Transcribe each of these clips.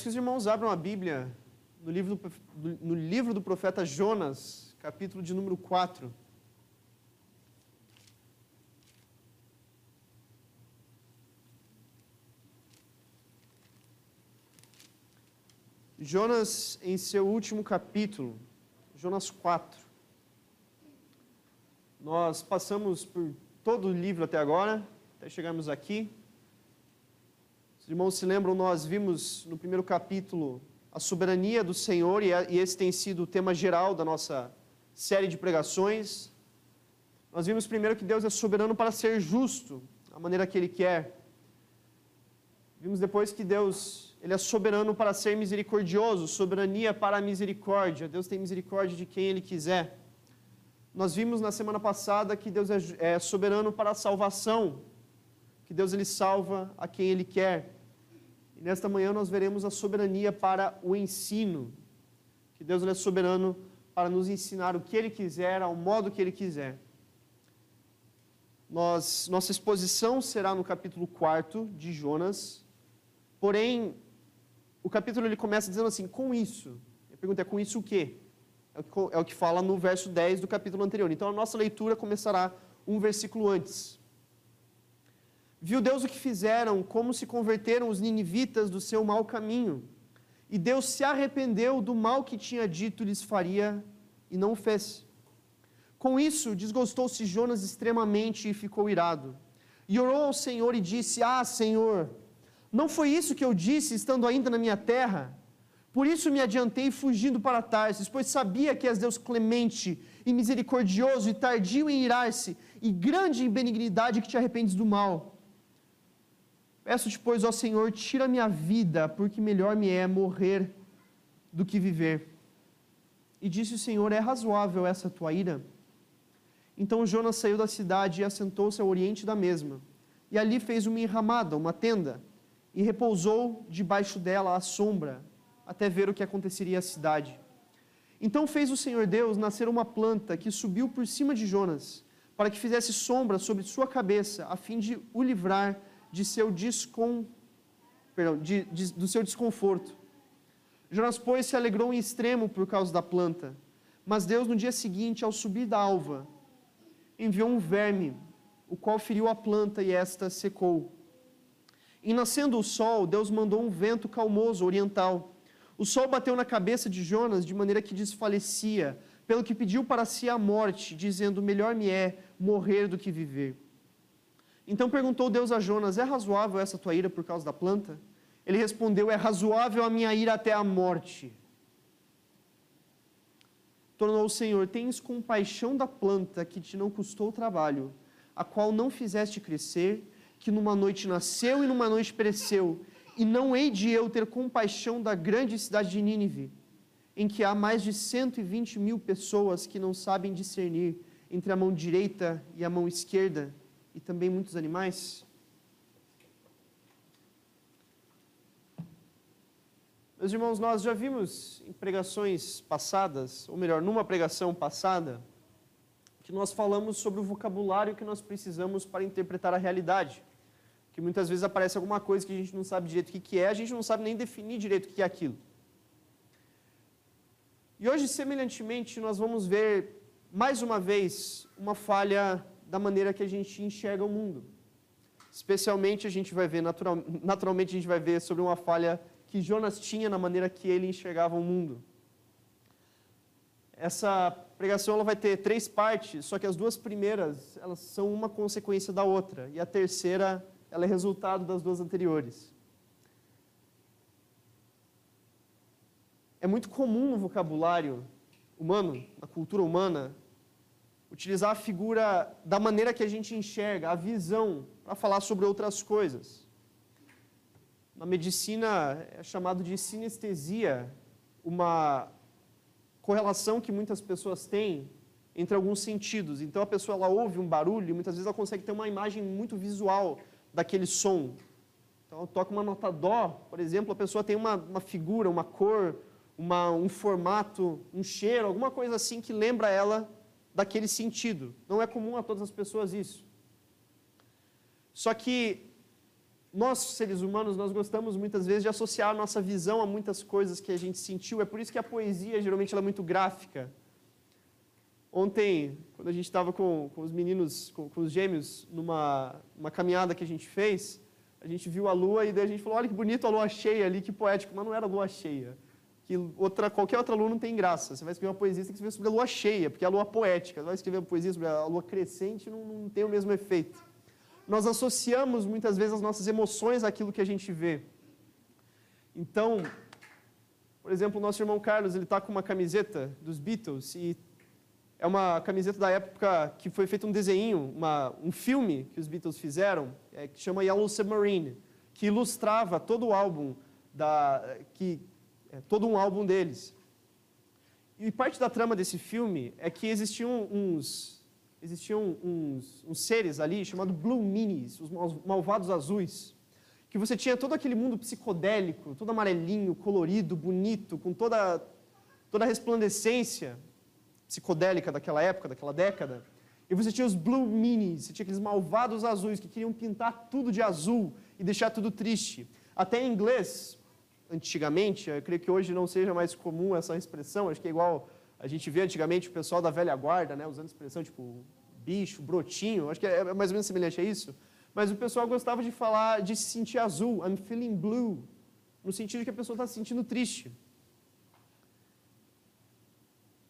Peço que os irmãos abram a Bíblia no livro do, no livro do profeta Jonas, capítulo de número 4. Jonas, em seu último capítulo, Jonas 4. Nós passamos por todo o livro até agora, até chegarmos aqui. Os irmãos se lembram, nós vimos no primeiro capítulo a soberania do Senhor, e esse tem sido o tema geral da nossa série de pregações. Nós vimos primeiro que Deus é soberano para ser justo, a maneira que Ele quer. Vimos depois que Deus ele é soberano para ser misericordioso, soberania para a misericórdia. Deus tem misericórdia de quem Ele quiser. Nós vimos na semana passada que Deus é, é soberano para a salvação, que Deus ele salva a quem Ele quer. E nesta manhã nós veremos a soberania para o ensino, que Deus é soberano para nos ensinar o que Ele quiser, ao modo que Ele quiser. Nós, nossa exposição será no capítulo 4 de Jonas, porém, o capítulo ele começa dizendo assim, com isso. A pergunta é, com isso o quê? É o que, é o que fala no verso 10 do capítulo anterior. Então, a nossa leitura começará um versículo antes. Viu Deus o que fizeram, como se converteram os ninivitas do seu mau caminho. E Deus se arrependeu do mal que tinha dito lhes faria e não o fez. Com isso, desgostou-se Jonas extremamente e ficou irado. E orou ao Senhor e disse: Ah, Senhor, não foi isso que eu disse estando ainda na minha terra? Por isso me adiantei fugindo para Tarsis, pois sabia que és Deus clemente e misericordioso e tardio em irar-se e grande em benignidade que te arrependes do mal. Peço-te, pois, ó Senhor, tira minha vida, porque melhor me é morrer do que viver. E disse o Senhor: É razoável essa tua ira? Então Jonas saiu da cidade e assentou-se ao oriente da mesma. E ali fez uma enramada, uma tenda, e repousou debaixo dela à sombra, até ver o que aconteceria à cidade. Então fez o Senhor Deus nascer uma planta que subiu por cima de Jonas, para que fizesse sombra sobre sua cabeça, a fim de o livrar de seu descon... Perdão, de, de, do seu desconforto. Jonas, pois, se alegrou em extremo por causa da planta. Mas Deus, no dia seguinte, ao subir da alva, enviou um verme, o qual feriu a planta e esta secou. E nascendo o sol, Deus mandou um vento calmoso oriental. O sol bateu na cabeça de Jonas de maneira que desfalecia, pelo que pediu para si a morte, dizendo: Melhor me é morrer do que viver. Então perguntou Deus a Jonas: É razoável essa tua ira por causa da planta? Ele respondeu: É razoável a minha ira até a morte. Tornou o Senhor: Tens compaixão da planta que te não custou trabalho, a qual não fizeste crescer, que numa noite nasceu e numa noite pereceu, e não hei de eu ter compaixão da grande cidade de Nínive, em que há mais de 120 mil pessoas que não sabem discernir entre a mão direita e a mão esquerda, e também muitos animais? Meus irmãos, nós já vimos em pregações passadas, ou melhor, numa pregação passada, que nós falamos sobre o vocabulário que nós precisamos para interpretar a realidade. Que muitas vezes aparece alguma coisa que a gente não sabe direito o que é, a gente não sabe nem definir direito o que é aquilo. E hoje, semelhantemente, nós vamos ver mais uma vez uma falha da maneira que a gente enxerga o mundo. Especialmente a gente vai ver, natural, naturalmente a gente vai ver sobre uma falha que Jonas tinha na maneira que ele enxergava o mundo. Essa pregação ela vai ter três partes, só que as duas primeiras elas são uma consequência da outra e a terceira ela é resultado das duas anteriores. É muito comum no vocabulário humano, na cultura humana, utilizar a figura da maneira que a gente enxerga, a visão, para falar sobre outras coisas. Na medicina é chamado de sinestesia, uma correlação que muitas pessoas têm entre alguns sentidos. Então a pessoa ela ouve um barulho e muitas vezes ela consegue ter uma imagem muito visual daquele som. Então toca uma nota dó, por exemplo, a pessoa tem uma, uma figura, uma cor, uma, um formato, um cheiro, alguma coisa assim que lembra ela daquele sentido. Não é comum a todas as pessoas isso. Só que nós, seres humanos, nós gostamos muitas vezes de associar a nossa visão a muitas coisas que a gente sentiu. É por isso que a poesia, geralmente, ela é muito gráfica. Ontem, quando a gente estava com, com, os meninos, com, com, os gêmeos, numa uma caminhada que a gente fez, a gente viu a lua e daí a gente falou, olha que bonito a lua cheia ali, que poético. Mas não era lua cheia. Que outra, qualquer outra lua não tem graça. Você vai escrever uma poesia, você tem que escrever sobre a lua cheia, porque é a lua poética. Você vai escrever uma poesia sobre a lua crescente, não, não tem o mesmo efeito nós associamos muitas vezes as nossas emoções àquilo que a gente vê. Então, por exemplo, o nosso irmão Carlos, ele está com uma camiseta dos Beatles e é uma camiseta da época que foi feito um desenho, uma, um filme que os Beatles fizeram, é, que chama Yellow Submarine, que ilustrava todo o álbum da, que é, todo um álbum deles. E parte da trama desse filme é que existiam uns existiam uns, uns seres ali chamados Blue Minis, os malvados azuis, que você tinha todo aquele mundo psicodélico, todo amarelinho, colorido, bonito, com toda, toda a resplandecência psicodélica daquela época, daquela década. E você tinha os Blue Minis, você tinha aqueles malvados azuis que queriam pintar tudo de azul e deixar tudo triste. Até em inglês, antigamente, eu creio que hoje não seja mais comum essa expressão, acho que é igual a gente vê antigamente o pessoal da velha guarda, né, usando expressão tipo bicho, brotinho, acho que é, é mais ou menos semelhante a isso. Mas o pessoal gostava de falar, de se sentir azul, I'm feeling blue, no sentido que a pessoa está se sentindo triste.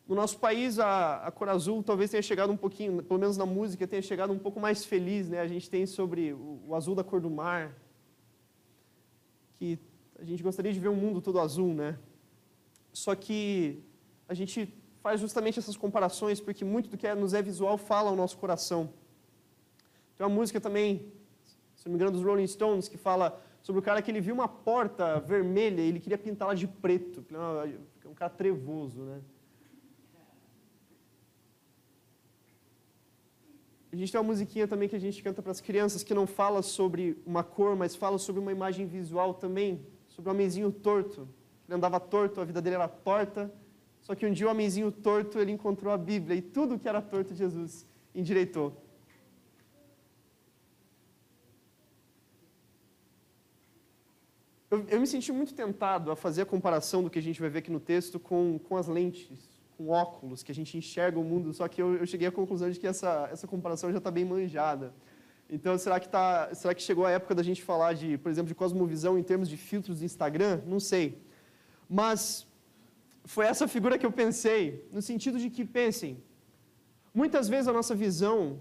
No nosso país, a, a, cor azul talvez tenha chegado um pouquinho, pelo menos na música, tenha chegado um pouco mais feliz. Né? A gente tem sobre o, o azul da cor do mar, que a gente gostaria de ver um mundo todo azul, né? Só que a gente faz justamente essas comparações, porque muito do que é, nos é visual fala ao nosso coração. Tem uma música também, se não me engano, dos Rolling Stones, que fala sobre o cara que ele viu uma porta vermelha e ele queria pintá-la de preto. É um cara trevoso, né? A gente tem uma musiquinha também que a gente canta para as crianças que não fala sobre uma cor, mas fala sobre uma imagem visual também, sobre um homenzinho torto. Ele andava torto, a vida dele era torta, só que um dia o homenzinho torto, ele encontrou a Bíblia e tudo que era torto Jesus endireitou. Eu, eu, me senti muito tentado a fazer a comparação do que a gente vai ver aqui no texto com, com as lentes, com óculos, que a gente enxerga o mundo, só que eu, eu cheguei à conclusão de que essa, essa comparação já está bem manjada. Então, será que, tá, será que chegou a época da gente falar, de, por exemplo, de cosmovisão em termos de filtros do Instagram? Não sei. Mas foi essa figura que eu pensei, no sentido de que, pensem, muitas vezes a nossa visão,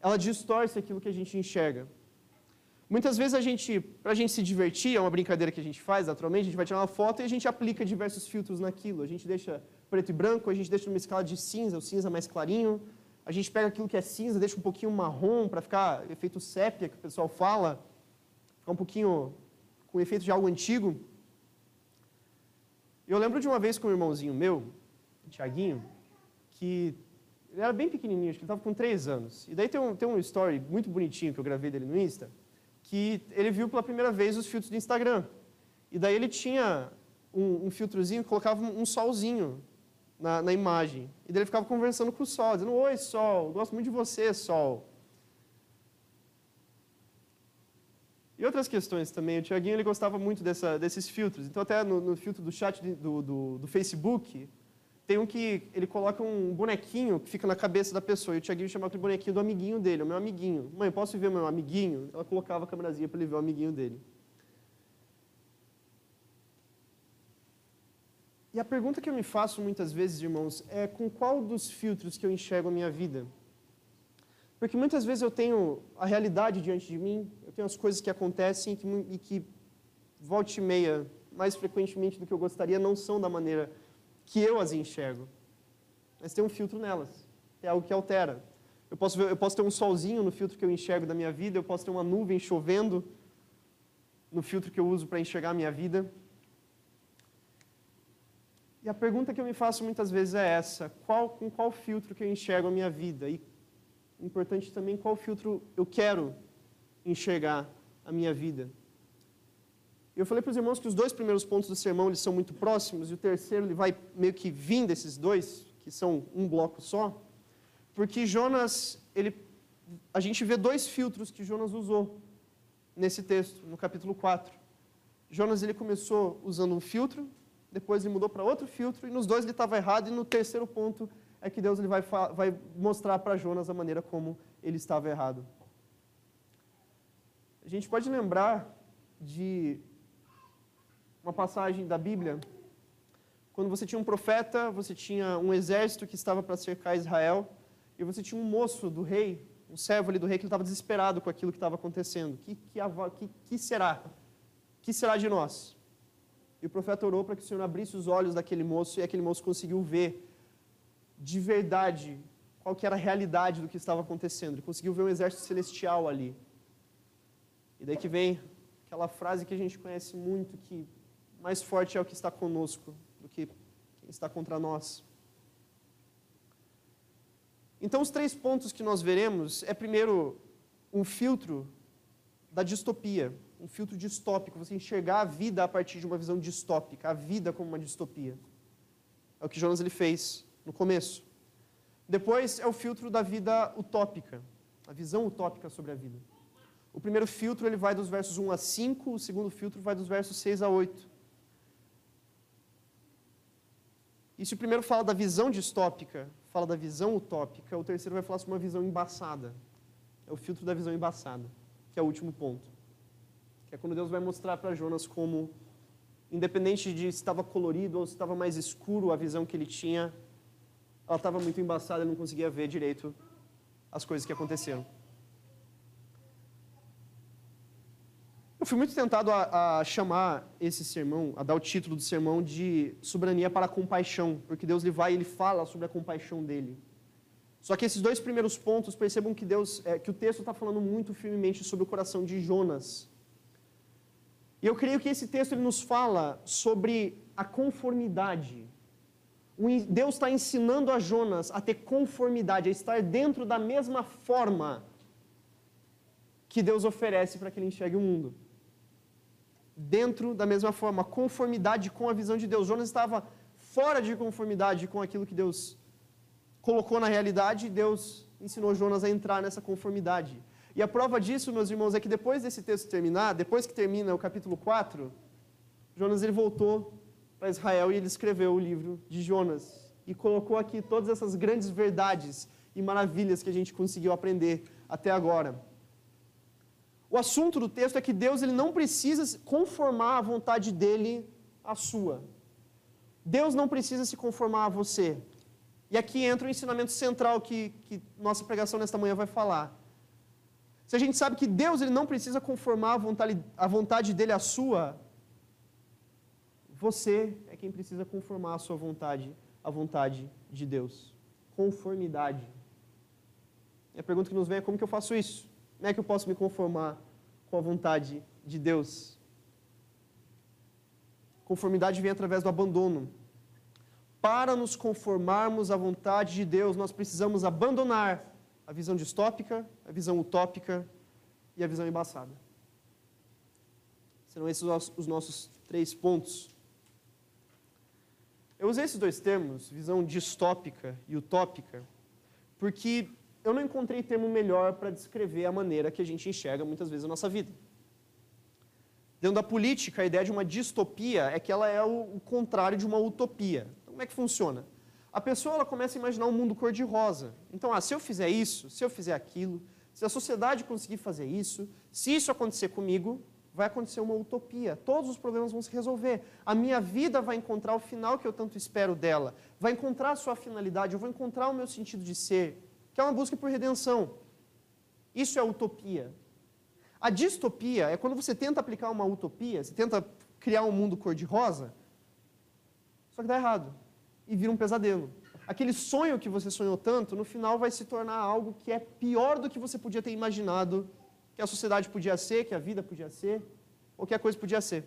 ela distorce aquilo que a gente enxerga. Muitas vezes a gente, para a gente se divertir, é uma brincadeira que a gente faz, naturalmente, a gente vai tirar uma foto e a gente aplica diversos filtros naquilo. A gente deixa preto e branco, a gente deixa numa escala de cinza, o cinza mais clarinho. A gente pega aquilo que é cinza, deixa um pouquinho marrom para ficar efeito sépia, que o pessoal fala, ficar um pouquinho com efeito de algo antigo. Eu lembro de uma vez com um irmãozinho meu, o Tiaguinho, que ele era bem pequenininho, acho que ele estava com três anos. E daí tem um, tem um story muito bonitinho que eu gravei dele no Insta, que ele viu pela primeira vez os filtros do Instagram. E daí ele tinha um, um filtrozinho que colocava um solzinho na, na, imagem. E daí ele ficava conversando com o sol, dizendo, Oi, sol, gosto muito de você, sol. E outras questões também. O Tiaguinho ele gostava muito dessa, desses filtros. Então, até no, no filtro do chat do, do, do, Facebook, tem um que ele coloca um bonequinho que fica na cabeça da pessoa. E o Tiaguinho chamava aquele bonequinho do amiguinho dele, o meu amiguinho. Mãe, posso ver o meu amiguinho? Ela colocava a câmerazinha para ele ver o amiguinho dele. E a pergunta que eu me faço muitas vezes, irmãos, é com qual dos filtros que eu enxergo a minha vida? Porque muitas vezes eu tenho a realidade diante de mim, eu tenho as coisas que acontecem e que, e que volte e meia, mais frequentemente do que eu gostaria, não são da maneira que eu as enxergo. Mas tem um filtro nelas, é algo que altera. Eu posso, ver, eu posso ter um solzinho no filtro que eu enxergo da minha vida, eu posso ter uma nuvem chovendo no filtro que eu uso para enxergar a minha vida. E a pergunta que eu me faço muitas vezes é essa: qual, com qual filtro que eu enxergo a minha vida? E importante também qual filtro eu quero enxergar a minha vida. Eu falei para os irmãos que os dois primeiros pontos do sermão eles são muito próximos e o terceiro ele vai meio que vir desses dois, que são um bloco só, porque Jonas, ele, a gente vê dois filtros que Jonas usou nesse texto, no capítulo 4. Jonas ele começou usando um filtro, depois ele mudou para outro filtro, e nos dois ele estava errado, e no terceiro ponto é que Deus ele vai, vai mostrar para Jonas a maneira como ele estava errado. A gente pode lembrar de uma passagem da Bíblia, quando você tinha um profeta, você tinha um exército que estava para cercar Israel, e você tinha um moço do rei, um servo ali do rei, que estava desesperado com aquilo que estava acontecendo. Que, que, que, será? Que será de nós? E o profeta orou para que o Senhor abrisse os olhos daquele moço, e aquele moço conseguiu ver de verdade qual que era a realidade do que estava acontecendo. Ele conseguiu ver um exército celestial ali. E daí que vem aquela frase que a gente conhece muito, que mais forte é o que está conosco do que quem está contra nós. Então, os três pontos que nós veremos é, primeiro, um filtro da distopia, um filtro distópico, você enxergar a vida a partir de uma visão distópica, a vida como uma distopia. É o que Jonas ele fez no começo. Depois é o filtro da vida utópica, a visão utópica sobre a vida. O primeiro filtro ele vai dos versos 1 a 5, o segundo filtro vai dos versos 6 a 8. E se o primeiro fala da visão distópica, fala da visão utópica, o terceiro vai falar sobre uma visão embaçada. É o filtro da visão embaçada, que é o último ponto. Que é quando Deus vai mostrar para Jonas como, independente de se estava colorido ou se estava mais escuro a visão que ele tinha, ela estava muito embaçada, ele não conseguia ver direito as coisas que aconteceram. Eu fui muito tentado a, a, chamar esse sermão, a dar o título do sermão de soberania para a compaixão, porque Deus ele vai e ele fala sobre a compaixão dele. Só que esses dois primeiros pontos, percebam que Deus, é, que o texto está falando muito firmemente sobre o coração de Jonas. E eu creio que esse texto ele nos fala sobre a conformidade Deus está ensinando a Jonas a ter conformidade, a estar dentro da mesma forma que Deus oferece para que ele enxergue o mundo. Dentro da mesma forma, conformidade com a visão de Deus. Jonas estava fora de conformidade com aquilo que Deus colocou na realidade e Deus ensinou Jonas a entrar nessa conformidade. E a prova disso, meus irmãos, é que depois desse texto terminar, depois que termina o capítulo 4, Jonas ele voltou para Israel e ele escreveu o livro de Jonas e colocou aqui todas essas grandes verdades e maravilhas que a gente conseguiu aprender até agora. O assunto do texto é que Deus ele não precisa conformar a vontade dele à sua. Deus não precisa se conformar a você. E aqui entra o ensinamento central que, que nossa pregação nesta manhã vai falar. Se a gente sabe que Deus ele não precisa conformar a vontade, a vontade dele à sua, você é quem precisa conformar a sua vontade à vontade de Deus. Conformidade. E a pergunta que nos vem é como que eu faço isso? Como é que eu posso me conformar com a vontade de Deus? Conformidade vem através do abandono. Para nos conformarmos à vontade de Deus, nós precisamos abandonar a visão distópica, a visão utópica e a visão embaçada. Serão esses os nossos três pontos eu usei esses dois termos, visão distópica e utópica, porque eu não encontrei termo melhor para descrever a maneira que a gente enxerga muitas vezes a nossa vida. Dentro da política, a ideia de uma distopia é que ela é o, contrário de uma utopia. Então, como é que funciona? A pessoa ela começa a imaginar um mundo cor-de-rosa. Então, ah, se eu fizer isso, se eu fizer aquilo, se a sociedade conseguir fazer isso, se isso acontecer comigo, vai acontecer uma utopia. Todos os problemas vão se resolver. A minha vida vai encontrar o final que eu tanto espero dela. Vai encontrar a sua finalidade. Eu vou encontrar o meu sentido de ser, que é uma busca por redenção. Isso é utopia. A distopia é quando você tenta aplicar uma utopia, você tenta criar um mundo cor-de-rosa, só que dá errado e vira um pesadelo. Aquele sonho que você sonhou tanto, no final vai se tornar algo que é pior do que você podia ter imaginado que a sociedade podia ser, que a vida podia ser, ou que a coisa podia ser.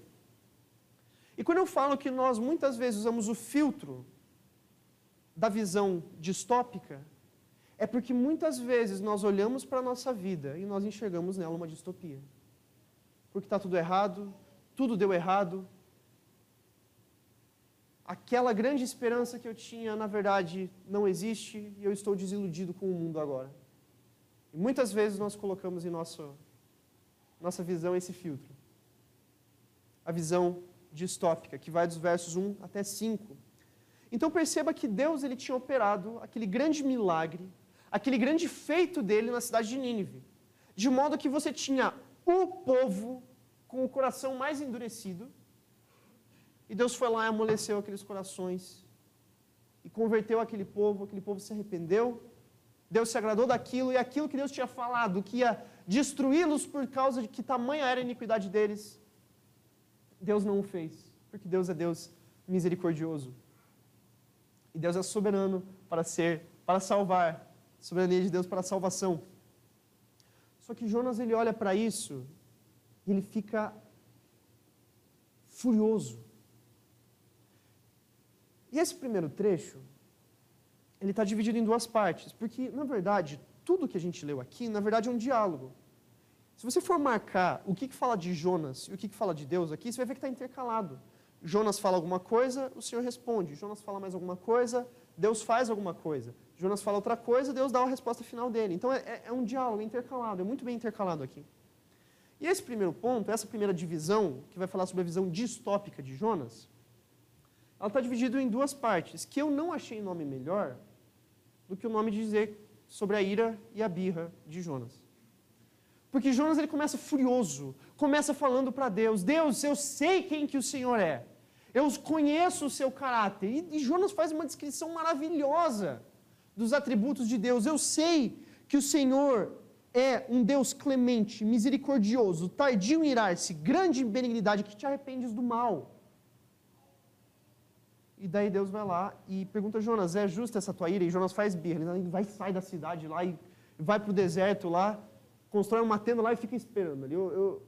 E quando eu falo que nós muitas vezes usamos o filtro da visão distópica, é porque muitas vezes nós olhamos para a nossa vida e nós enxergamos nela uma distopia. Porque está tudo errado, tudo deu errado. Aquela grande esperança que eu tinha, na verdade, não existe e eu estou desiludido com o mundo agora. E muitas vezes nós colocamos em nosso, nossa visão esse filtro. A visão distópica, que vai dos versos 1 até 5. Então perceba que Deus ele tinha operado aquele grande milagre, aquele grande feito dele na cidade de Nínive, de modo que você tinha o povo com o coração mais endurecido, e Deus foi lá e amoleceu aqueles corações e converteu aquele povo, aquele povo se arrependeu, Deus se agradou daquilo, e aquilo que Deus tinha falado, que ia destruí-los por causa de que tamanha era a iniquidade deles, Deus não o fez, porque Deus é Deus misericordioso. E Deus é soberano para ser, para salvar, soberania de Deus para a salvação. Só que Jonas ele olha para isso e ele fica furioso. E esse primeiro trecho, ele está dividido em duas partes, porque, na verdade, tudo que a gente leu aqui, na verdade, é um diálogo. Se você for marcar o que, que fala de Jonas e o que, que fala de Deus aqui, você vai ver que está intercalado. Jonas fala alguma coisa, o Senhor responde. Jonas fala mais alguma coisa, Deus faz alguma coisa. Jonas fala outra coisa, Deus dá a resposta final dele. Então é, é, é um diálogo intercalado, é muito bem intercalado aqui. E esse primeiro ponto, essa primeira divisão, que vai falar sobre a visão distópica de Jonas, ela está dividida em duas partes, que eu não achei nome melhor do que o nome de dizer sobre a ira e a birra de Jonas. Porque Jonas ele começa furioso, começa falando para Deus: Deus, eu sei quem que o Senhor é, eu conheço o seu caráter. E, e Jonas faz uma descrição maravilhosa dos atributos de Deus. Eu sei que o Senhor é um Deus clemente, misericordioso, tardio em irar-se, grande em benignidade, que te arrependes do mal. E daí Deus vai lá e pergunta a Jonas: é justa essa tua ira? E Jonas faz birra. Ele vai sair da cidade lá e vai para o deserto lá, constrói uma tenda lá e fica esperando ali. Eu, eu,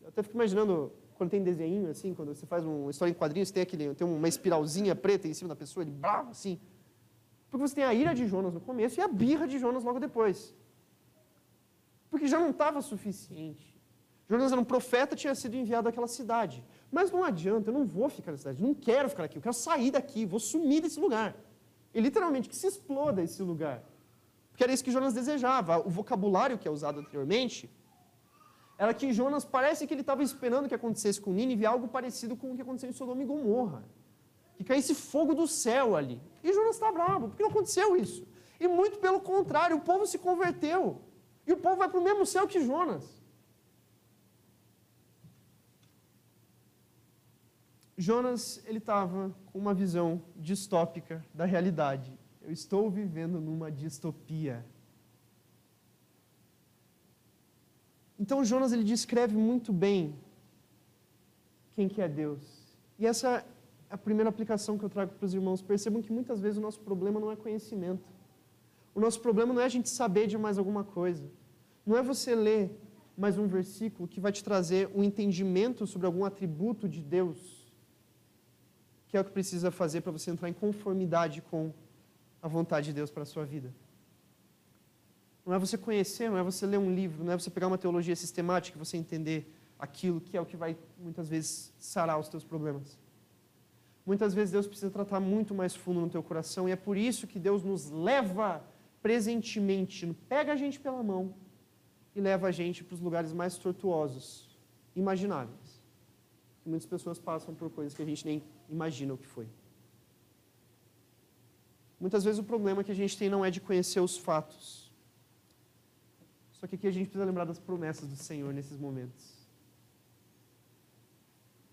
eu até fico imaginando quando tem desenho assim, quando você faz uma história em quadrinhos, tem aquele, tem uma espiralzinha preta em cima da pessoa, ele bravo assim. Porque você tem a ira de Jonas no começo e a birra de Jonas logo depois. Porque já não estava suficiente. Jonas era um profeta, tinha sido enviado àquela cidade. Mas não adianta, eu não vou ficar na cidade, não quero ficar aqui, eu quero sair daqui, vou sumir desse lugar. E literalmente que se exploda esse lugar. Porque era isso que Jonas desejava. O vocabulário que é usado anteriormente era que Jonas parece que ele estava esperando que acontecesse com Nínive algo parecido com o que aconteceu em Sodoma e Gomorra. Que caísse fogo do céu ali. E Jonas está bravo, porque não aconteceu isso. E muito pelo contrário, o povo se converteu. E o povo vai para o mesmo céu que Jonas. Jonas, ele estava com uma visão distópica da realidade. Eu estou vivendo numa distopia. Então Jonas ele descreve muito bem quem que é Deus. E essa é a primeira aplicação que eu trago para os irmãos. Percebam que muitas vezes o nosso problema não é conhecimento. O nosso problema não é a gente saber de mais alguma coisa. Não é você ler mais um versículo que vai te trazer um entendimento sobre algum atributo de Deus que é o que precisa fazer para você entrar em conformidade com a vontade de Deus para a sua vida. Não é você conhecer, não é você ler um livro, não é você pegar uma teologia sistemática e você entender aquilo que é o que vai muitas vezes sarar os teus problemas. Muitas vezes Deus precisa tratar muito mais fundo no teu coração e é por isso que Deus nos leva presentemente, pega a gente pela mão e leva a gente para os lugares mais tortuosos, imagináveis. Muitas pessoas passam por coisas que a gente nem imagina o que foi. Muitas vezes o problema que a gente tem não é de conhecer os fatos. Só que aqui a gente precisa lembrar das promessas do Senhor nesses momentos.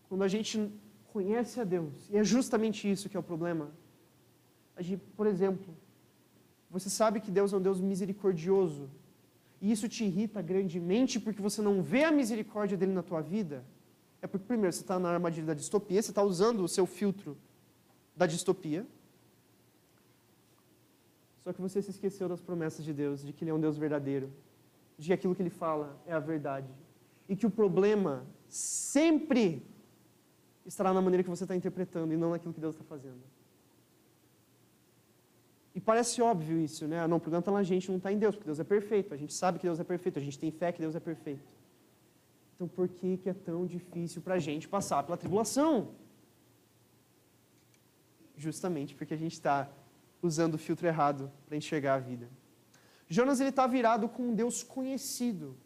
Quando a gente conhece a Deus, e é justamente isso que é o problema. A gente, por exemplo, você sabe que Deus é um Deus misericordioso, e isso te irrita grandemente porque você não vê a misericórdia dele na tua vida. É porque, primeiro, você está na armadilha da distopia, você está usando o seu filtro da distopia. Só que você se esqueceu das promessas de Deus, de que Ele é um Deus verdadeiro, de que aquilo que Ele fala é a verdade. E que o problema sempre estará na maneira que você está interpretando e não naquilo que Deus está fazendo. E parece óbvio isso, né? Não, o problema está na gente, não está em Deus, porque Deus é perfeito. A gente sabe que Deus é perfeito, a gente tem fé que Deus é perfeito. Então, por que, que é tão difícil para a gente passar pela tribulação? Justamente porque a gente está usando o filtro errado para enxergar a vida. Jonas ele está virado com um Deus conhecido.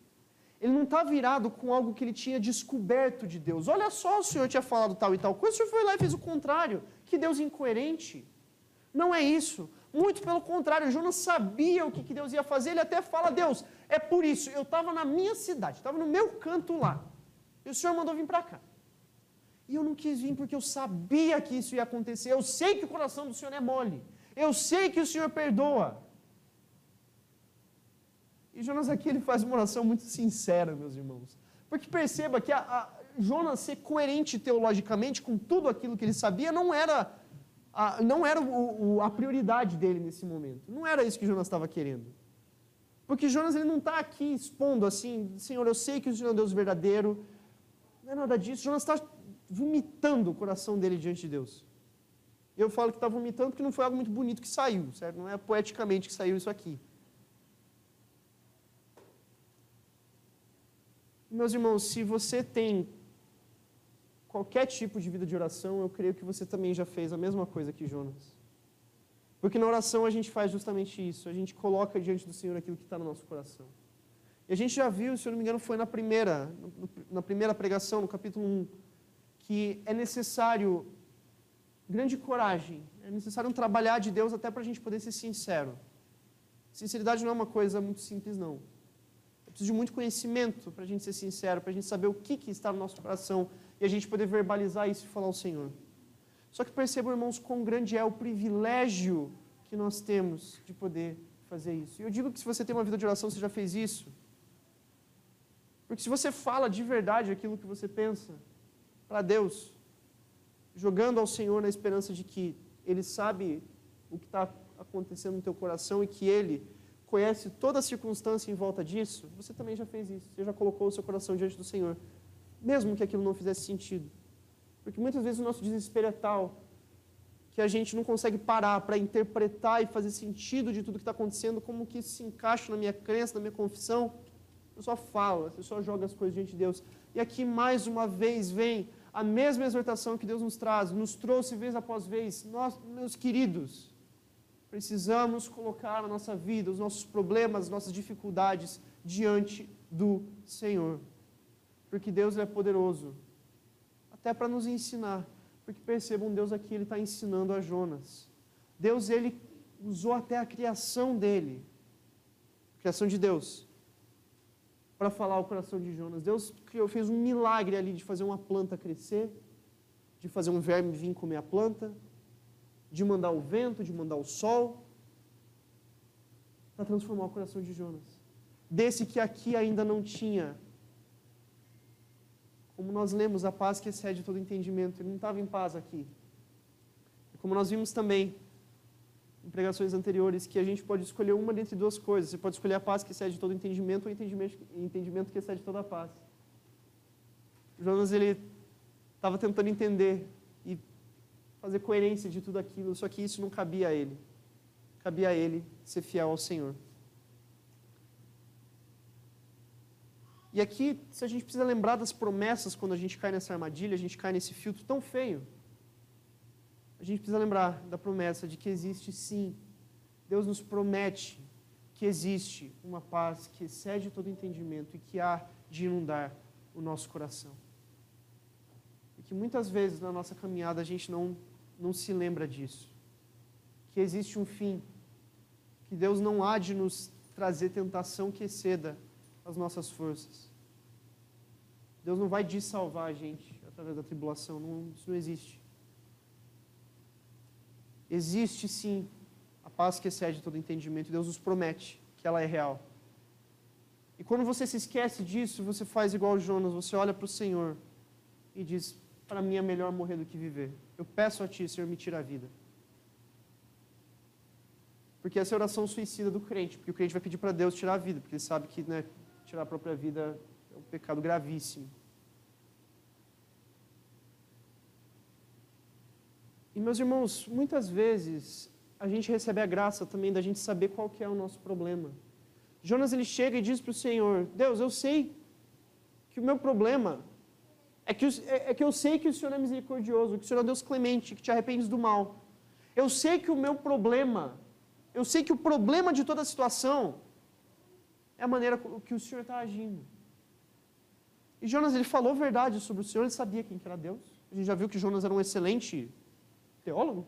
Ele não está virado com algo que ele tinha descoberto de Deus. Olha só, o Senhor tinha falado tal e tal coisa, o Senhor foi lá e fez o contrário. Que Deus incoerente. Não é isso. Muito pelo contrário, Jonas sabia o que Deus ia fazer, ele até fala: Deus, é por isso, eu estava na minha cidade, estava no meu canto lá, e o Senhor mandou vir para cá. E eu não quis vir porque eu sabia que isso ia acontecer, eu sei que o coração do Senhor é mole, eu sei que o Senhor perdoa. E Jonas aqui ele faz uma oração muito sincera, meus irmãos. Porque perceba que a, a Jonas ser coerente teologicamente com tudo aquilo que ele sabia não era a, não era o, o, a prioridade dele nesse momento. Não era isso que Jonas estava querendo. Porque Jonas ele não está aqui expondo assim, Senhor, eu sei que o Senhor é um Deus verdadeiro. Não é nada disso. Jonas está vomitando o coração dele diante de Deus. Eu falo que está vomitando porque não foi algo muito bonito que saiu, certo? Não é poeticamente que saiu isso aqui. Meus irmãos, se você tem qualquer tipo de vida de oração, eu creio que você também já fez a mesma coisa que Jonas. Porque na oração a gente faz justamente isso, a gente coloca diante do Senhor aquilo que está no nosso coração. E a gente já viu, se eu não me engano, foi na primeira, na primeira pregação, no capítulo 1, que é necessário grande coragem, é necessário um trabalhar de Deus até para a gente poder ser sincero. Sinceridade não é uma coisa muito simples, não preciso de muito conhecimento para a gente ser sincero, para a gente saber o que, que está no nosso coração e a gente poder verbalizar isso e falar ao Senhor. Só que percebam, irmãos, quão grande é o privilégio que nós temos de poder fazer isso. E eu digo que se você tem uma vida de oração, você já fez isso. Porque se você fala de verdade aquilo que você pensa para Deus, jogando ao Senhor na esperança de que Ele sabe o que está acontecendo no teu coração e que Ele conhece toda a circunstância em volta disso, você também já fez isso. Você já colocou o seu coração diante do Senhor, mesmo que aquilo não fizesse sentido. Porque muitas vezes o nosso desespero é tal que a gente não consegue parar para interpretar e fazer sentido de tudo que está acontecendo, como que isso se encaixa na minha crença, na minha confissão. Eu só falo, você só joga as coisas diante de Deus. E aqui, mais uma vez, vem a mesma exortação que Deus nos traz, nos trouxe vez após vez. Nós, meus queridos, precisamos colocar a nossa vida, os nossos problemas, as nossas dificuldades diante do Senhor. Porque Deus é poderoso, até para nos ensinar. Porque percebam, Deus aqui ele está ensinando a Jonas. Deus ele usou até a criação dele, a criação de Deus, para falar o coração de Jonas. Deus criou, fez um milagre ali de fazer uma planta crescer, de fazer um verme vir comer a planta, de mandar o vento, de mandar o sol, para transformar o coração de Jonas. Desse que aqui ainda não tinha. Como nós lemos, a paz que excede todo entendimento. Ele não estava em paz aqui. E como nós vimos também em pregações anteriores, que a gente pode escolher uma dentre duas coisas. Você pode escolher a paz que excede todo entendimento ou entendimento, entendimento que excede toda a paz. Jonas, ele estava tentando entender fazer coerência de tudo aquilo, só que isso não cabia a ele. Cabia a ele ser fiel ao Senhor. E aqui, se a gente precisa lembrar das promessas quando a gente cai nessa armadilha, a gente cai nesse filtro tão feio, a gente precisa lembrar da promessa de que existe sim, Deus nos promete que existe uma paz que excede todo entendimento e que há de inundar o nosso coração. E que muitas vezes na nossa caminhada a gente não não se lembra disso. Que existe um fim. Que Deus não há de nos trazer tentação que exceda as nossas forças. Deus não vai salvar a gente através da tribulação. Não, isso não existe. Existe sim a paz que excede todo entendimento. Deus nos promete que ela é real. E quando você se esquece disso, você faz igual Jonas, você olha para o Senhor e diz: Para mim é melhor morrer do que viver. Eu peço a Ti, Senhor, me tira a vida. Porque essa é a oração suicida do crente, porque o crente vai pedir para Deus tirar a vida, porque ele sabe que né, tirar a própria vida é um pecado gravíssimo. E meus irmãos, muitas vezes a gente recebe a graça também da gente saber qual que é o nosso problema. Jonas ele chega e diz para o Senhor: Deus, eu sei que o meu problema é que, é, é que eu sei que o Senhor é misericordioso, que o Senhor é Deus clemente, que te arrependes do mal. Eu sei que o meu problema, eu sei que o problema de toda a situação é a maneira que o Senhor está agindo. E Jonas ele falou verdade sobre o Senhor, ele sabia quem que era Deus. A gente já viu que Jonas era um excelente teólogo.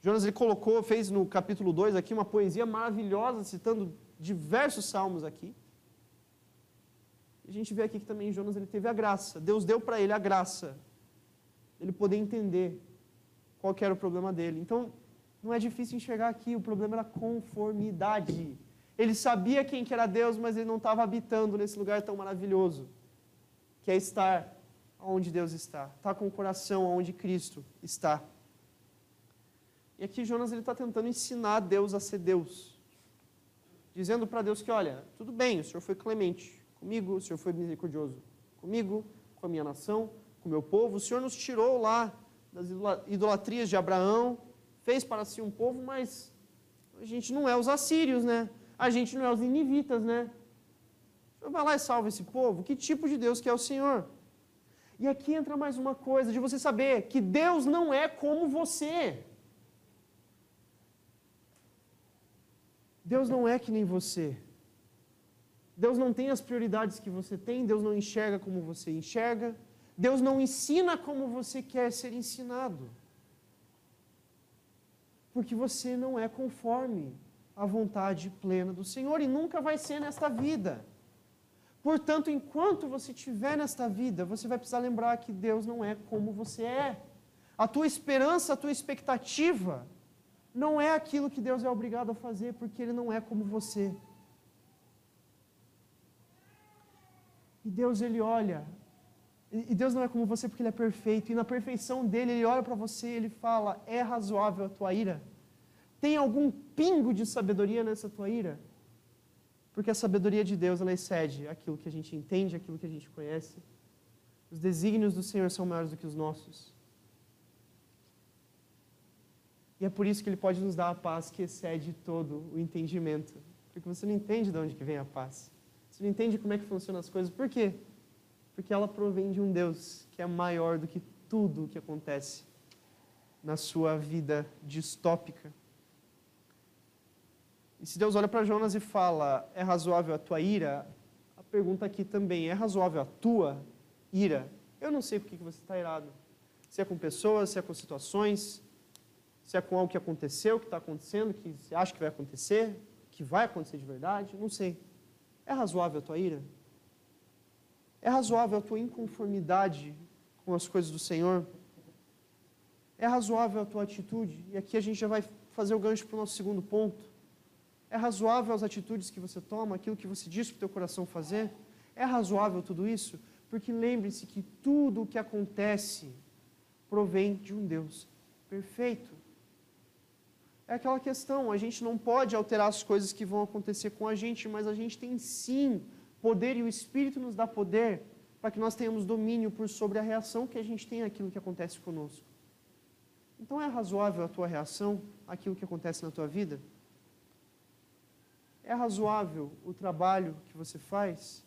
Jonas ele colocou, fez no capítulo 2 aqui uma poesia maravilhosa, citando diversos salmos aqui. E a gente vê aqui que também Jonas ele teve a graça. Deus deu para ele a graça. Ele poder entender qual era o problema dele. Então, não é difícil enxergar aqui, o problema era conformidade. Ele sabia quem que era Deus, mas ele não estava habitando nesse lugar tão maravilhoso, que é estar onde Deus está, estar tá com o coração onde Cristo está. E aqui Jonas está tentando ensinar Deus a ser Deus, dizendo para Deus que, olha, tudo bem, o Senhor foi clemente comigo, o Senhor foi misericordioso comigo, com a minha nação, com o meu povo, o Senhor nos tirou lá das idolatrias de Abraão, fez para si um povo, mas a gente não é os assírios, né? A gente não é os ninivitas, né? Vai lá e salva esse povo? Que tipo de Deus que é o Senhor? E aqui entra mais uma coisa, de você saber que Deus não é como você. Deus não é que nem você. Deus não tem as prioridades que você tem, Deus não enxerga como você enxerga, Deus não ensina como você quer ser ensinado. Porque você não é conforme a vontade plena do Senhor e nunca vai ser nesta vida. Portanto, enquanto você estiver nesta vida, você vai precisar lembrar que Deus não é como você é. A tua esperança, a tua expectativa, não é aquilo que Deus é obrigado a fazer, porque Ele não é como você. E Deus, Ele olha, e Deus não é como você porque Ele é perfeito, e na perfeição dele, Ele olha para você e Ele fala: é razoável a tua ira? Tem algum pingo de sabedoria nessa tua ira? Porque a sabedoria de Deus, ela excede aquilo que a gente entende, aquilo que a gente conhece. Os desígnios do Senhor são maiores do que os nossos. E é por isso que Ele pode nos dar a paz que excede todo o entendimento. Porque você não entende de onde que vem a paz. Você não entende como é que funcionam as coisas. Por quê? Porque ela provém de um Deus que é maior do que tudo o que acontece na sua vida distópica. E se Deus olha para Jonas e fala, é razoável a tua ira? A pergunta aqui também, é razoável a tua ira? Eu não sei por que você está irado. Se é com pessoas, se é com situações, se é com algo que aconteceu, que está acontecendo, que você acha que vai acontecer, que vai acontecer de verdade, não sei. É razoável a tua ira? É razoável a tua inconformidade com as coisas do Senhor? É razoável a tua atitude? E aqui a gente já vai fazer o gancho para o nosso segundo ponto. É razoável as atitudes que você toma, aquilo que você diz para o teu coração fazer? É razoável tudo isso? Porque lembre-se que tudo o que acontece provém de um Deus perfeito. É aquela questão, a gente não pode alterar as coisas que vão acontecer com a gente, mas a gente tem sim poder e o Espírito nos dá poder para que nós tenhamos domínio por sobre a reação que a gente tem àquilo que acontece conosco. Então é razoável a tua reação àquilo que acontece na tua vida? É razoável o trabalho que você faz?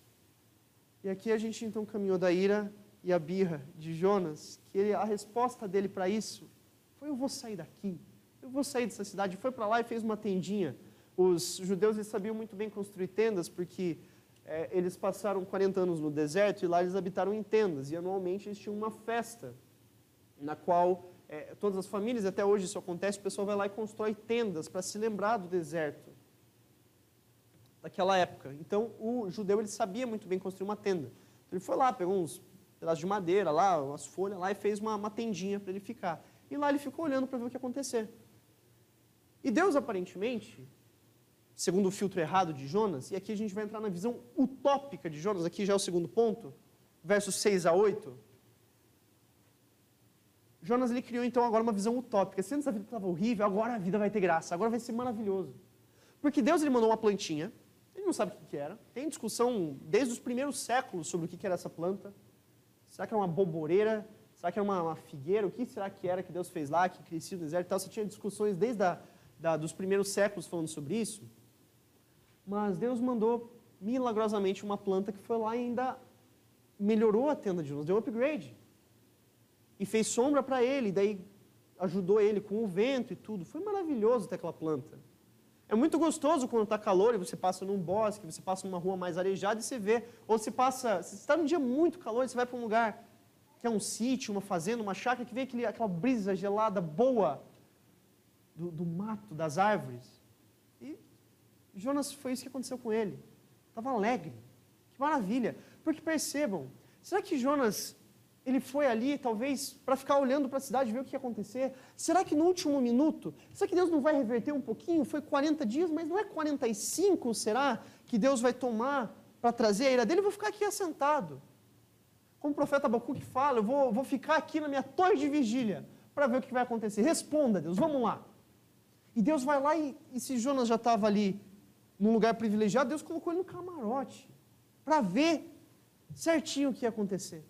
E aqui a gente então caminhou da ira e a birra de Jonas, que ele, a resposta dele para isso foi: eu vou sair daqui, eu vou sair dessa cidade. Foi para lá e fez uma tendinha. Os judeus eles sabiam muito bem construir tendas, porque é, eles passaram 40 anos no deserto e lá eles habitaram em tendas. E anualmente eles tinham uma festa, na qual é, todas as famílias, até hoje isso acontece, o pessoal vai lá e constrói tendas para se lembrar do deserto daquela época. Então, o judeu ele sabia muito bem construir uma tenda. Então, ele foi lá, pegou uns pedaços de madeira lá, umas folhas lá e fez uma, uma tendinha para ele ficar. E lá ele ficou olhando para ver o que ia acontecer. E Deus, aparentemente, segundo o filtro errado de Jonas, e aqui a gente vai entrar na visão utópica de Jonas, aqui já é o segundo ponto, versos 6 a 8. Jonas ele criou então agora uma visão utópica. Se antes a vida estava horrível, agora a vida vai ter graça, agora vai ser maravilhoso. Porque Deus ele mandou uma plantinha, ele não sabe o que era. Tem discussão desde os primeiros séculos sobre o que era essa planta. Será que era uma boboreira? Será que era uma, uma figueira? O que será que era que Deus fez lá, que crescia no deserto e tal? Você tinha discussões desde da, dos primeiros séculos falando sobre isso. Mas Deus mandou milagrosamente uma planta que foi lá e ainda melhorou a tenda de Jonas, deu upgrade. E fez sombra para ele, daí ajudou ele com o vento e tudo. Foi maravilhoso ter aquela planta. É muito gostoso quando está calor e você passa num bosque, você passa numa rua mais arejada e você vê. Ou você passa, você está num dia muito calor, você vai para um lugar que é um sítio, uma fazenda, uma chácara, que vem aquele, aquela brisa gelada boa do, do mato, das árvores. E Jonas foi isso que aconteceu com ele. Estava alegre. Que maravilha. Porque percebam, será que Jonas ele foi ali, talvez, para ficar olhando para a cidade ver o que ia acontecer. Será que no último minuto, será que Deus não vai reverter um pouquinho? Foi 40 dias, mas não é 45, será? Que Deus vai tomar para trazer a ira dele? Eu vou ficar aqui assentado. Como o profeta Abacuque fala, eu vou, vou ficar aqui na minha torre de vigília para ver o que vai acontecer. Responda, Deus, vamos lá. E Deus vai lá e, e se Jonas já estava ali num lugar privilegiado, Deus colocou ele no camarote para ver certinho o que ia acontecer.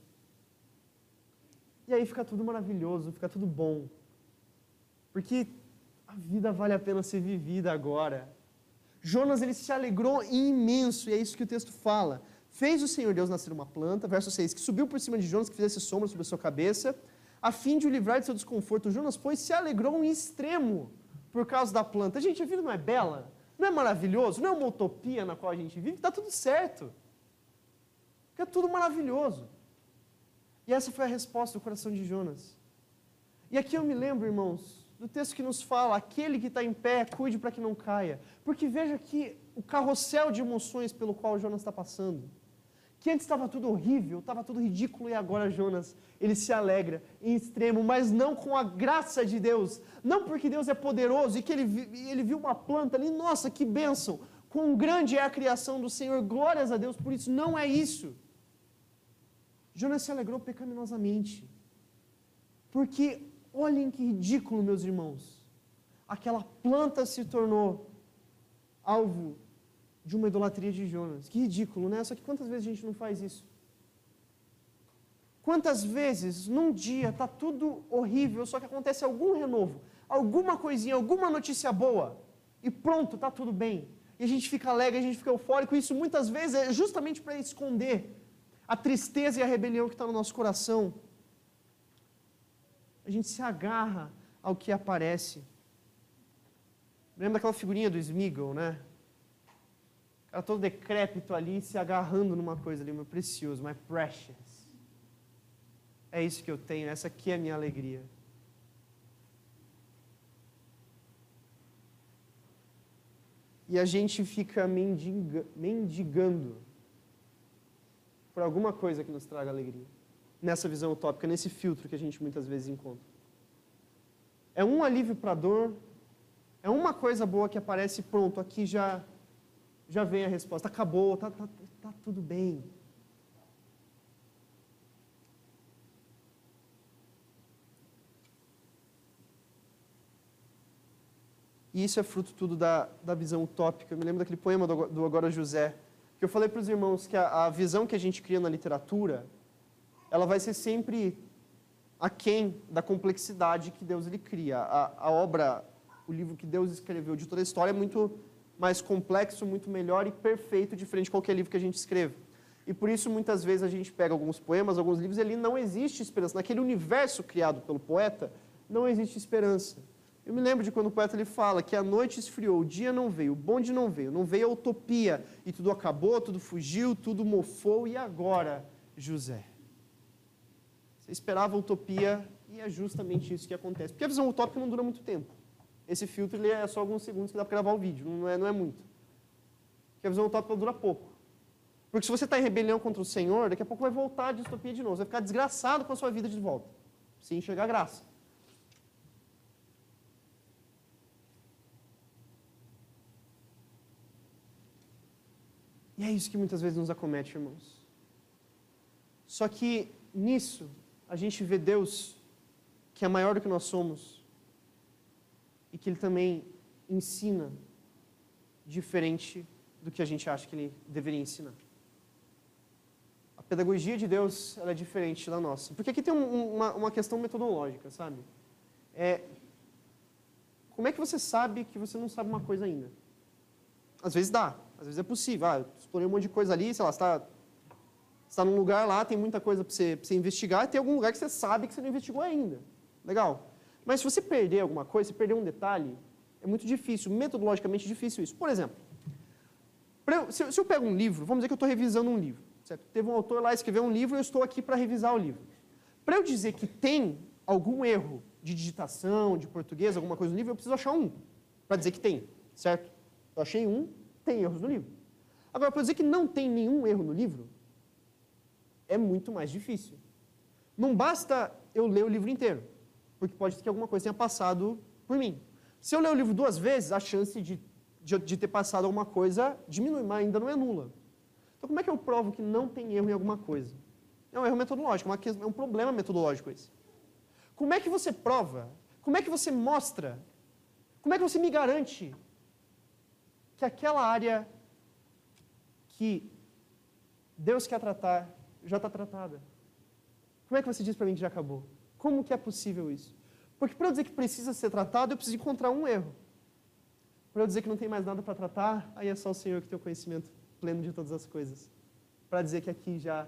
E aí fica tudo maravilhoso, fica tudo bom. Porque a vida vale a pena ser vivida agora. Jonas ele se alegrou imenso, e é isso que o texto fala. Fez o Senhor Deus nascer uma planta, verso 6, que subiu por cima de Jonas, que fizesse sombra sobre a sua cabeça, a fim de o livrar de seu desconforto. Jonas, pois, se alegrou em extremo por causa da planta. Gente, a vida não é bela? Não é maravilhoso? Não é uma utopia na qual a gente vive? Está tudo certo. Fica tudo maravilhoso. E essa foi a resposta do coração de Jonas. E aqui eu me lembro, irmãos, do texto que nos fala: aquele que está em pé, cuide para que não caia. Porque veja aqui o carrossel de emoções pelo qual Jonas está passando. Que antes estava tudo horrível, estava tudo ridículo, e agora Jonas, ele se alegra em extremo, mas não com a graça de Deus. Não porque Deus é poderoso e que ele, ele viu uma planta ali, nossa, que bênção. Quão grande é a criação do Senhor, glórias a Deus por isso. Não é isso. Jonas se alegrou pecaminosamente. Porque, olhem que ridículo, meus irmãos. Aquela planta se tornou alvo de uma idolatria de Jonas. Que ridículo, né? Só que quantas vezes a gente não faz isso? Quantas vezes num dia está tudo horrível, só que acontece algum renovo, alguma coisinha, alguma notícia boa, e pronto, está tudo bem. E a gente fica alegre, a gente fica eufórico, e isso muitas vezes é justamente para esconder a tristeza e a rebelião que está no nosso coração. A gente se agarra ao que aparece. Lembra daquela figurinha do Smiggle, né? O cara todo decrépito ali, se agarrando numa coisa ali, meu precioso, my precious. É isso que eu tenho, essa aqui é a minha alegria. E a gente fica mendiga, mendigando por alguma coisa que nos traga alegria. Nessa visão utópica, nesse filtro que a gente muitas vezes encontra. É um alívio para a dor, é uma coisa boa que aparece pronto, aqui já já vem a resposta, acabou, tá, tá, tá tudo bem. E isso é fruto tudo da, da visão utópica. Eu me lembro daquele poema do, do Agora José, eu falei para os irmãos que a, a, visão que a gente cria na literatura, ela vai ser sempre aquém da complexidade que Deus ele cria. A, a obra, o livro que Deus escreveu de toda a história é muito mais complexo, muito melhor e perfeito, de qualquer livro que a gente escreva. E por isso, muitas vezes, a gente pega alguns poemas, alguns livros, e ali não existe esperança. Naquele universo criado pelo poeta, não existe esperança. Eu me lembro de quando o poeta ele fala que a noite esfriou, o dia não veio, o bonde não veio, não veio a utopia, e tudo acabou, tudo fugiu, tudo mofou, e agora, José? Você esperava a utopia, e é justamente isso que acontece. Porque a visão utópica não dura muito tempo. Esse filtro ele é só alguns segundos que dá para gravar o vídeo, não é, não é muito. Porque a visão utópica dura pouco. Porque se você está em rebelião contra o Senhor, daqui a pouco vai voltar a distopia de novo. Você vai ficar desgraçado com a sua vida de volta, sem enxergar graça. E é isso que muitas vezes nos acomete, irmãos. Só que nisso, a gente vê Deus, que é maior do que nós somos, e que Ele também ensina diferente do que a gente acha que Ele deveria ensinar. A pedagogia de Deus é diferente da nossa. Porque aqui tem um, uma, uma questão metodológica, sabe? É, como é que você sabe que você não sabe uma coisa ainda? Às vezes dá, às vezes é possível. Ah, explorei um monte de coisa ali, sei lá, você está está num lugar lá, tem muita coisa para você, você investigar, e tem algum lugar que você sabe que você não investigou ainda. Legal. Mas se você perder alguma coisa, se perder um detalhe, É muito difícil, metodologicamente difícil isso. Por exemplo, se, eu, se, eu, pego um livro, vamos dizer que eu estou revisando um livro. Certo? Teve um autor lá escreveu um livro e eu estou aqui para revisar o livro. Para eu dizer que tem algum erro de digitação, de português, alguma coisa no livro, eu preciso achar um para dizer que tem, certo? Eu achei um, tem erros no livro. Agora, para dizer que não tem nenhum erro no livro, é muito mais difícil. Não basta eu ler o livro inteiro, porque pode ser que alguma coisa tenha passado por mim. Se eu ler o livro duas vezes, a chance de, de, de ter passado alguma coisa diminui, mas ainda não é nula. Então, como é que eu provo que não tem erro em alguma coisa? É um erro metodológico, é um problema metodológico esse. Como é que você prova? Como é que você mostra? Como é que você me garante que aquela área que Deus quer tratar já está tratada? Como é que você diz para mim que já acabou? Como que é possível isso? Porque para eu dizer que precisa ser tratado, eu preciso encontrar um erro. Para eu dizer que não tem mais nada para tratar, aí é só o Senhor que tem o conhecimento pleno de todas as coisas. Para dizer que aqui já,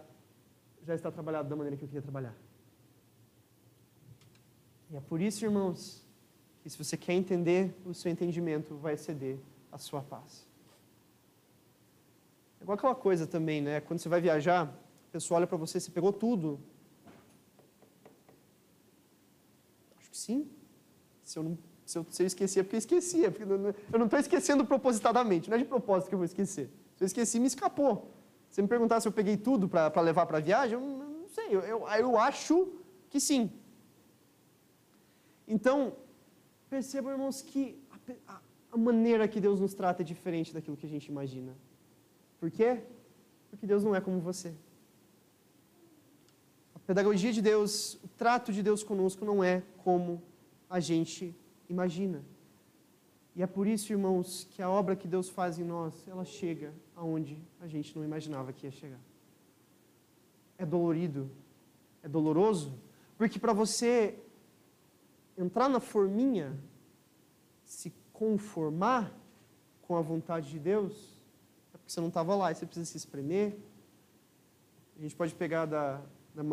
já está trabalhado da maneira que eu queria trabalhar. E é por isso, irmãos, que se você quer entender, o seu entendimento vai exceder a sua paz. É igual aquela coisa também, né? Quando você vai viajar, o pessoal olha para você, você pegou tudo. Acho que sim. Se eu, não, se eu, se eu esqueci, é porque eu esquecia. Porque eu não estou esquecendo propositadamente, não é de propósito que eu vou esquecer. Se eu esqueci, me escapou. Se me perguntar se eu peguei tudo para levar para a viagem, eu não sei. Eu, eu, eu acho que sim. Então, percebam, irmãos, que a, a maneira que Deus nos trata é diferente daquilo que a gente imagina. Por quê? Porque Deus não é como você. A pedagogia de Deus, o trato de Deus conosco não é como a gente imagina. E é por isso, irmãos, que a obra que Deus faz em nós, ela chega aonde a gente não imaginava que ia chegar. É dolorido, é doloroso, porque para você entrar na forminha, se conformar com a vontade de Deus, porque você não estava lá e você precisa se espremer. A gente pode pegar da, da,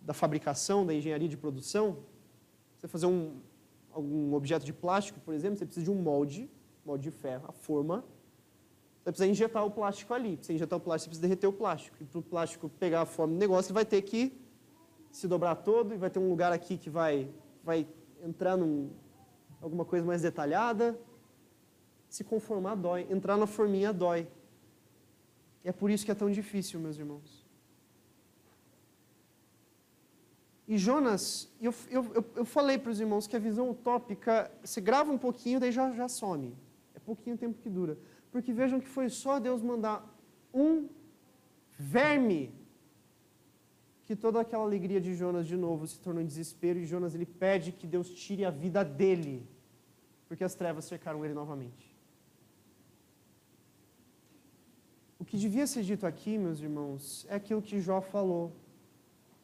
da fabricação, da engenharia de produção, você fazer um, algum objeto de plástico, por exemplo, você precisa de um molde, molde de ferro, a forma. Você precisa injetar o plástico ali. Para você injetar o plástico, você precisa derreter o plástico. E para o plástico pegar a forma do negócio, ele vai ter que se dobrar todo e vai ter um lugar aqui que vai vai entrar em alguma coisa mais detalhada. Se conformar dói, entrar na forminha dói. E é por isso que é tão difícil, meus irmãos. E Jonas, eu, eu, eu falei para os irmãos que a visão utópica, você grava um pouquinho, daí já, já some. É pouquinho tempo que dura. Porque vejam que foi só Deus mandar um verme que toda aquela alegria de Jonas de novo se tornou em desespero e Jonas ele pede que Deus tire a vida dele, porque as trevas cercaram ele novamente. O que devia ser dito aqui, meus irmãos, é aquilo que Jó falou.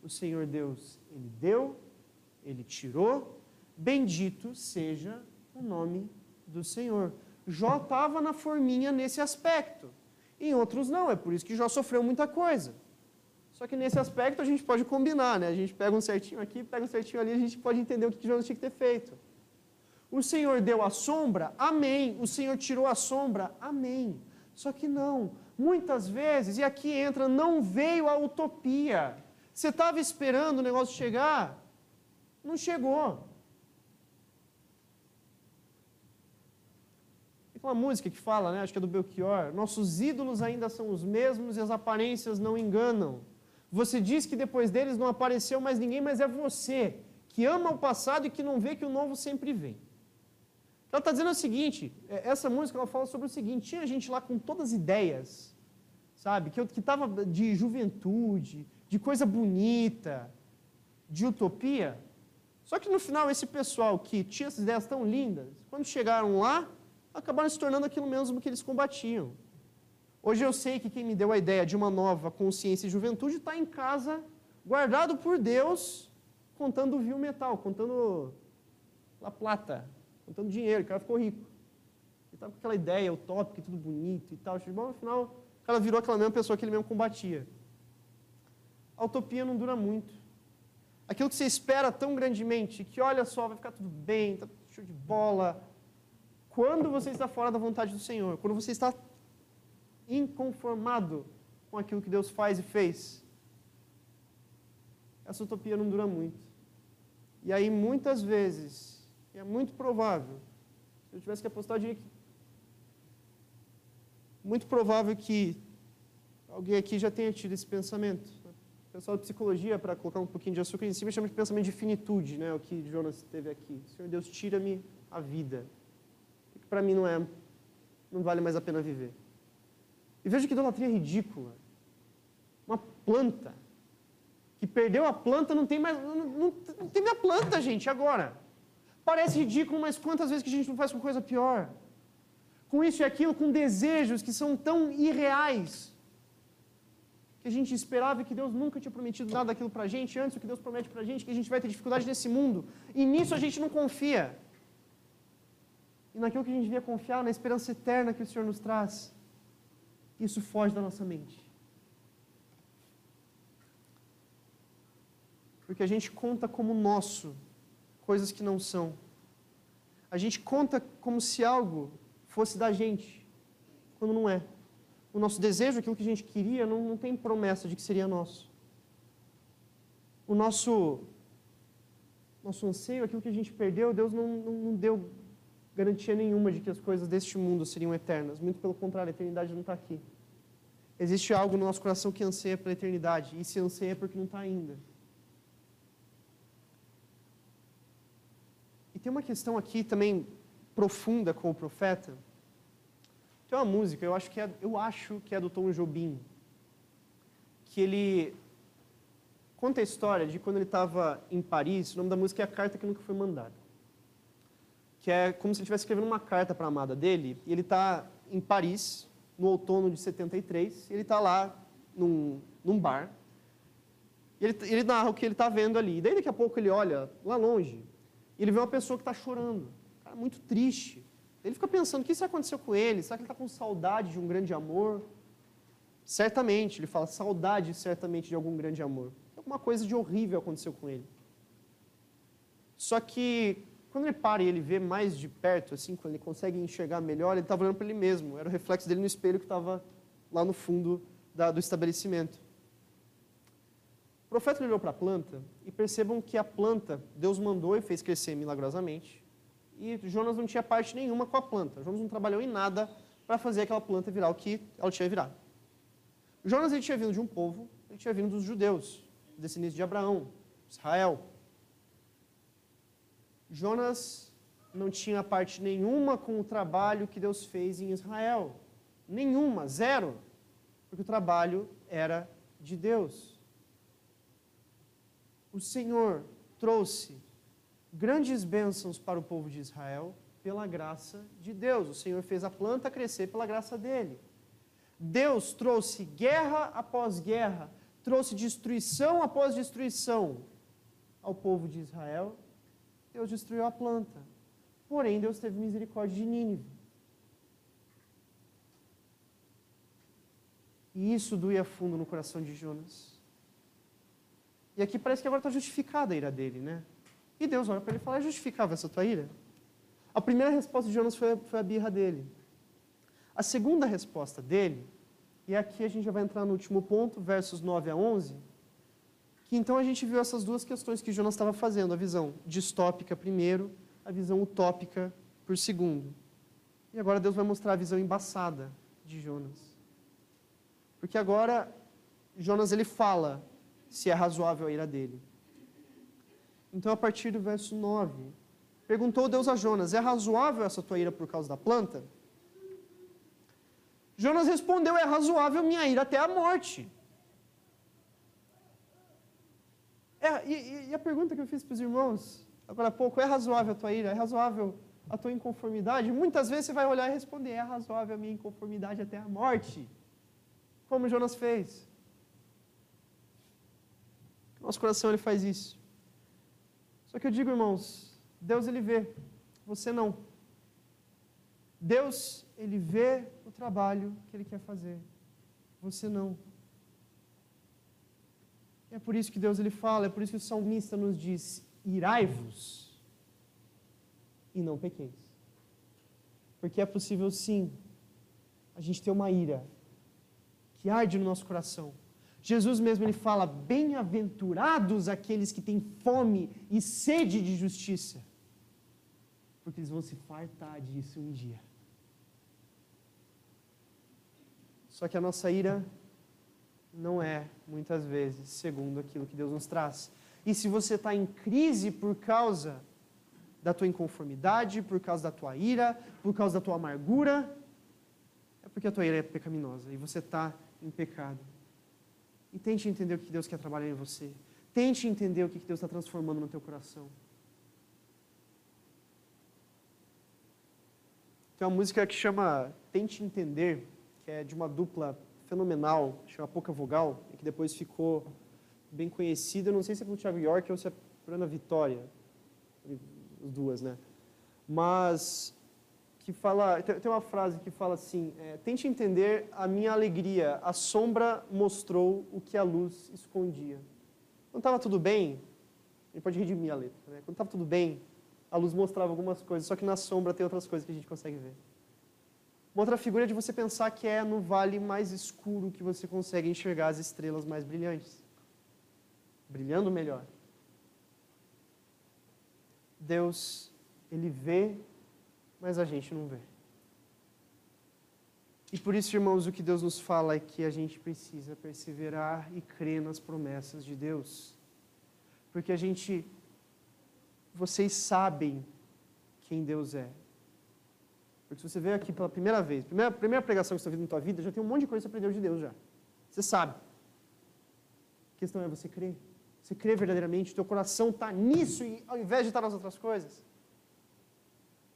O Senhor Deus, ele deu, ele tirou, bendito seja o nome do Senhor. Jó estava na forminha nesse aspecto. Em outros não, é por isso que Jó sofreu muita coisa. Só que nesse aspecto a gente pode combinar, né? A gente pega um certinho aqui, pega um certinho ali, a gente pode entender o que Jonas tinha que ter feito. O Senhor deu a sombra? Amém. O Senhor tirou a sombra? Amém. Só que não. Muitas vezes, e aqui entra, não veio a utopia. Você estava esperando o negócio chegar? Não chegou. Tem uma música que fala, né? Acho que é do Belchior. Nossos ídolos ainda são os mesmos e as aparências não enganam. Você diz que depois deles não apareceu mais ninguém, mas é você que ama o passado e que não vê que o novo sempre vem. Ela está dizendo o seguinte: é, essa música ela fala sobre o seguinte: tinha gente lá com todas as ideias, sabe, que estava de juventude, de coisa bonita, de utopia. Só que no final, esse pessoal que tinha essas ideias tão lindas, quando chegaram lá, acabaram se tornando aquilo mesmo que eles combatiam. Hoje eu sei que quem me deu a ideia de uma nova consciência e juventude está em casa, guardado por Deus, contando o vil metal, contando a plata, contando dinheiro, o cara ficou rico. Ele estava com aquela ideia utópica, tudo bonito e tal. Bom, no final, o cara virou aquela mesma pessoa que ele mesmo combatia. A utopia não dura muito. Aquilo que você espera tão grandemente, que olha só, vai ficar tudo bem, tá show de bola, quando você está fora da vontade do Senhor, quando você está inconformado com aquilo que Deus faz e fez, essa utopia não dura muito. E aí, muitas vezes, é muito provável, se eu tivesse que apostar, eu diria que muito provável que alguém aqui já tenha tido esse pensamento. O pessoal de psicologia, para colocar um pouquinho de açúcar em cima, chama de pensamento de finitude, né? o que Jonas teve aqui. Senhor Deus, tira-me a vida. Para mim não é, não vale mais a pena viver. E veja que idolatria ridícula. Uma planta que perdeu a planta não tem mais, não, não, não tem a planta, gente, agora. Parece ridículo, mas quantas vezes que a gente não faz com coisa pior? Com isso e aquilo, com desejos que são tão irreais que a gente esperava que Deus nunca tinha prometido nada daquilo para a gente, antes o que Deus promete para a gente, que a gente vai ter dificuldade nesse mundo. E nisso a gente não confia. E naquilo que a gente devia confiar, na esperança eterna que o Senhor nos traz. Isso foge da nossa mente. Porque a gente conta como nosso coisas que não são. A gente conta como se algo fosse da gente, quando não é o nosso desejo, aquilo que a gente queria, não, não tem promessa de que seria nosso. O nosso, nosso anseio, aquilo que a gente perdeu, Deus não, não, não deu garantia nenhuma de que as coisas deste mundo seriam eternas. Muito pelo contrário, a eternidade não está aqui. Existe algo no nosso coração que anseia pela eternidade, e se anseia porque não está ainda. E tem uma questão aqui também profunda com o profeta, tem uma música, eu acho que é, eu acho que é do Tom Jobim, que ele conta a história de quando ele estava em Paris, o nome da música é A Carta que Nunca Foi Mandada. Que é como se ele estivesse escrevendo uma carta para a amada dele, e ele está em Paris, no outono de 73, e ele está lá num, num bar, e ele, ele narra o que ele está vendo ali. E daí daqui a pouco ele olha lá longe, e ele vê uma pessoa que está chorando, cara muito triste. Ele fica pensando, o que isso aconteceu com ele? Será que ele está com saudade de um grande amor? Certamente, ele fala, saudade certamente de algum grande amor. Alguma coisa de horrível aconteceu com ele. Só que, quando ele para e ele vê mais de perto, assim, quando ele consegue enxergar melhor, ele estava olhando para ele mesmo. Era o reflexo dele no espelho que estava lá no fundo da, do estabelecimento. O profeta olhou para a planta e percebam que a planta, Deus mandou e fez crescer milagrosamente e Jonas não tinha parte nenhuma com a planta. Jonas não trabalhou em nada para fazer aquela planta virar o que ela tinha virado. Jonas ele tinha vindo de um povo, ele tinha vindo dos judeus, descendentes de Abraão, Israel. Jonas não tinha parte nenhuma com o trabalho que Deus fez em Israel. Nenhuma, zero. Porque o trabalho era de Deus. O Senhor trouxe grandes bênçãos para o povo de Israel pela graça de Deus. O Senhor fez a planta crescer pela graça dele. Deus trouxe guerra após guerra, trouxe destruição após destruição ao povo de Israel. Deus destruiu a planta. Porém, Deus teve misericórdia de Nínive. E isso doía fundo no coração de Jonas. E aqui parece que agora está justificada a ira dele, né? E Deus olha para ele e fala: é justificável essa tua ira? A primeira resposta de Jonas foi, foi a birra dele. A segunda resposta dele, e aqui a gente já vai entrar no último ponto, versos 9 a 11, que então a gente viu essas duas questões que Jonas estava fazendo, a visão distópica primeiro, a visão utópica por segundo. E agora Deus vai mostrar a visão embaçada de Jonas. Porque agora Jonas ele fala se é razoável a ira dele. Então, a partir do verso 9, perguntou Deus a Jonas: É razoável essa tua ira por causa da planta? Jonas respondeu: É razoável minha ira até a morte. É, e, e, a pergunta que eu fiz para os irmãos agora há pouco: É razoável a tua ira? É razoável a tua inconformidade? Muitas vezes você vai olhar e responder: É razoável a minha inconformidade até a morte. Como Jonas fez. Nosso coração ele faz isso. Só que eu digo, irmãos, Deus ele vê, você não. Deus ele vê o trabalho que ele quer fazer, você não. E é por isso que Deus ele fala, é por isso que o salmista nos diz: irai-vos e não pequeis. Porque é possível sim a gente ter uma ira que arde no nosso coração. Jesus mesmo ele fala: "Bem-aventurados aqueles que têm fome e sede de justiça, porque eles vão se fartar disso um dia." Só que a nossa ira não é, muitas vezes, segundo aquilo que Deus nos traz. E se você está em crise por causa da tua inconformidade, por causa da tua ira, por causa da tua amargura, é porque a tua ira é pecaminosa e você está em pecado. E tente entender o que Deus quer trabalhar em você. Tente entender o que Deus está transformando no teu coração. Tem uma música que chama Tente Entender, que é de uma dupla fenomenal, chama Pouca Vogal, que depois ficou bem conhecida. Não sei se é pelo Thiago York ou se é por Ana Vitória, as duas, né? Mas que fala, tem uma frase que fala assim: é, tente entender a minha alegria, a sombra mostrou o que a luz escondia. Quando estava tudo bem, gente pode redimir a letra, né? Quando estava tudo bem, a luz mostrava algumas coisas, só que na sombra tem outras coisas que a gente consegue ver. Uma outra figura é de você pensar que é no vale mais escuro que você consegue enxergar as estrelas mais brilhantes. Brilhando melhor. Deus, Ele vê, mas a gente não vê. E por isso, irmãos, o que Deus nos fala é que a gente precisa perseverar e crer nas promessas de Deus. Porque a gente, vocês sabem quem Deus é. Porque se você veio aqui pela primeira vez, primeira, primeira pregação que você está ouvindo na tua vida, já tem um monte de coisa que você aprendeu de Deus já. Você sabe. A questão é você crer. Você crê verdadeiramente, teu coração está nisso e ao invés de estar nas outras coisas.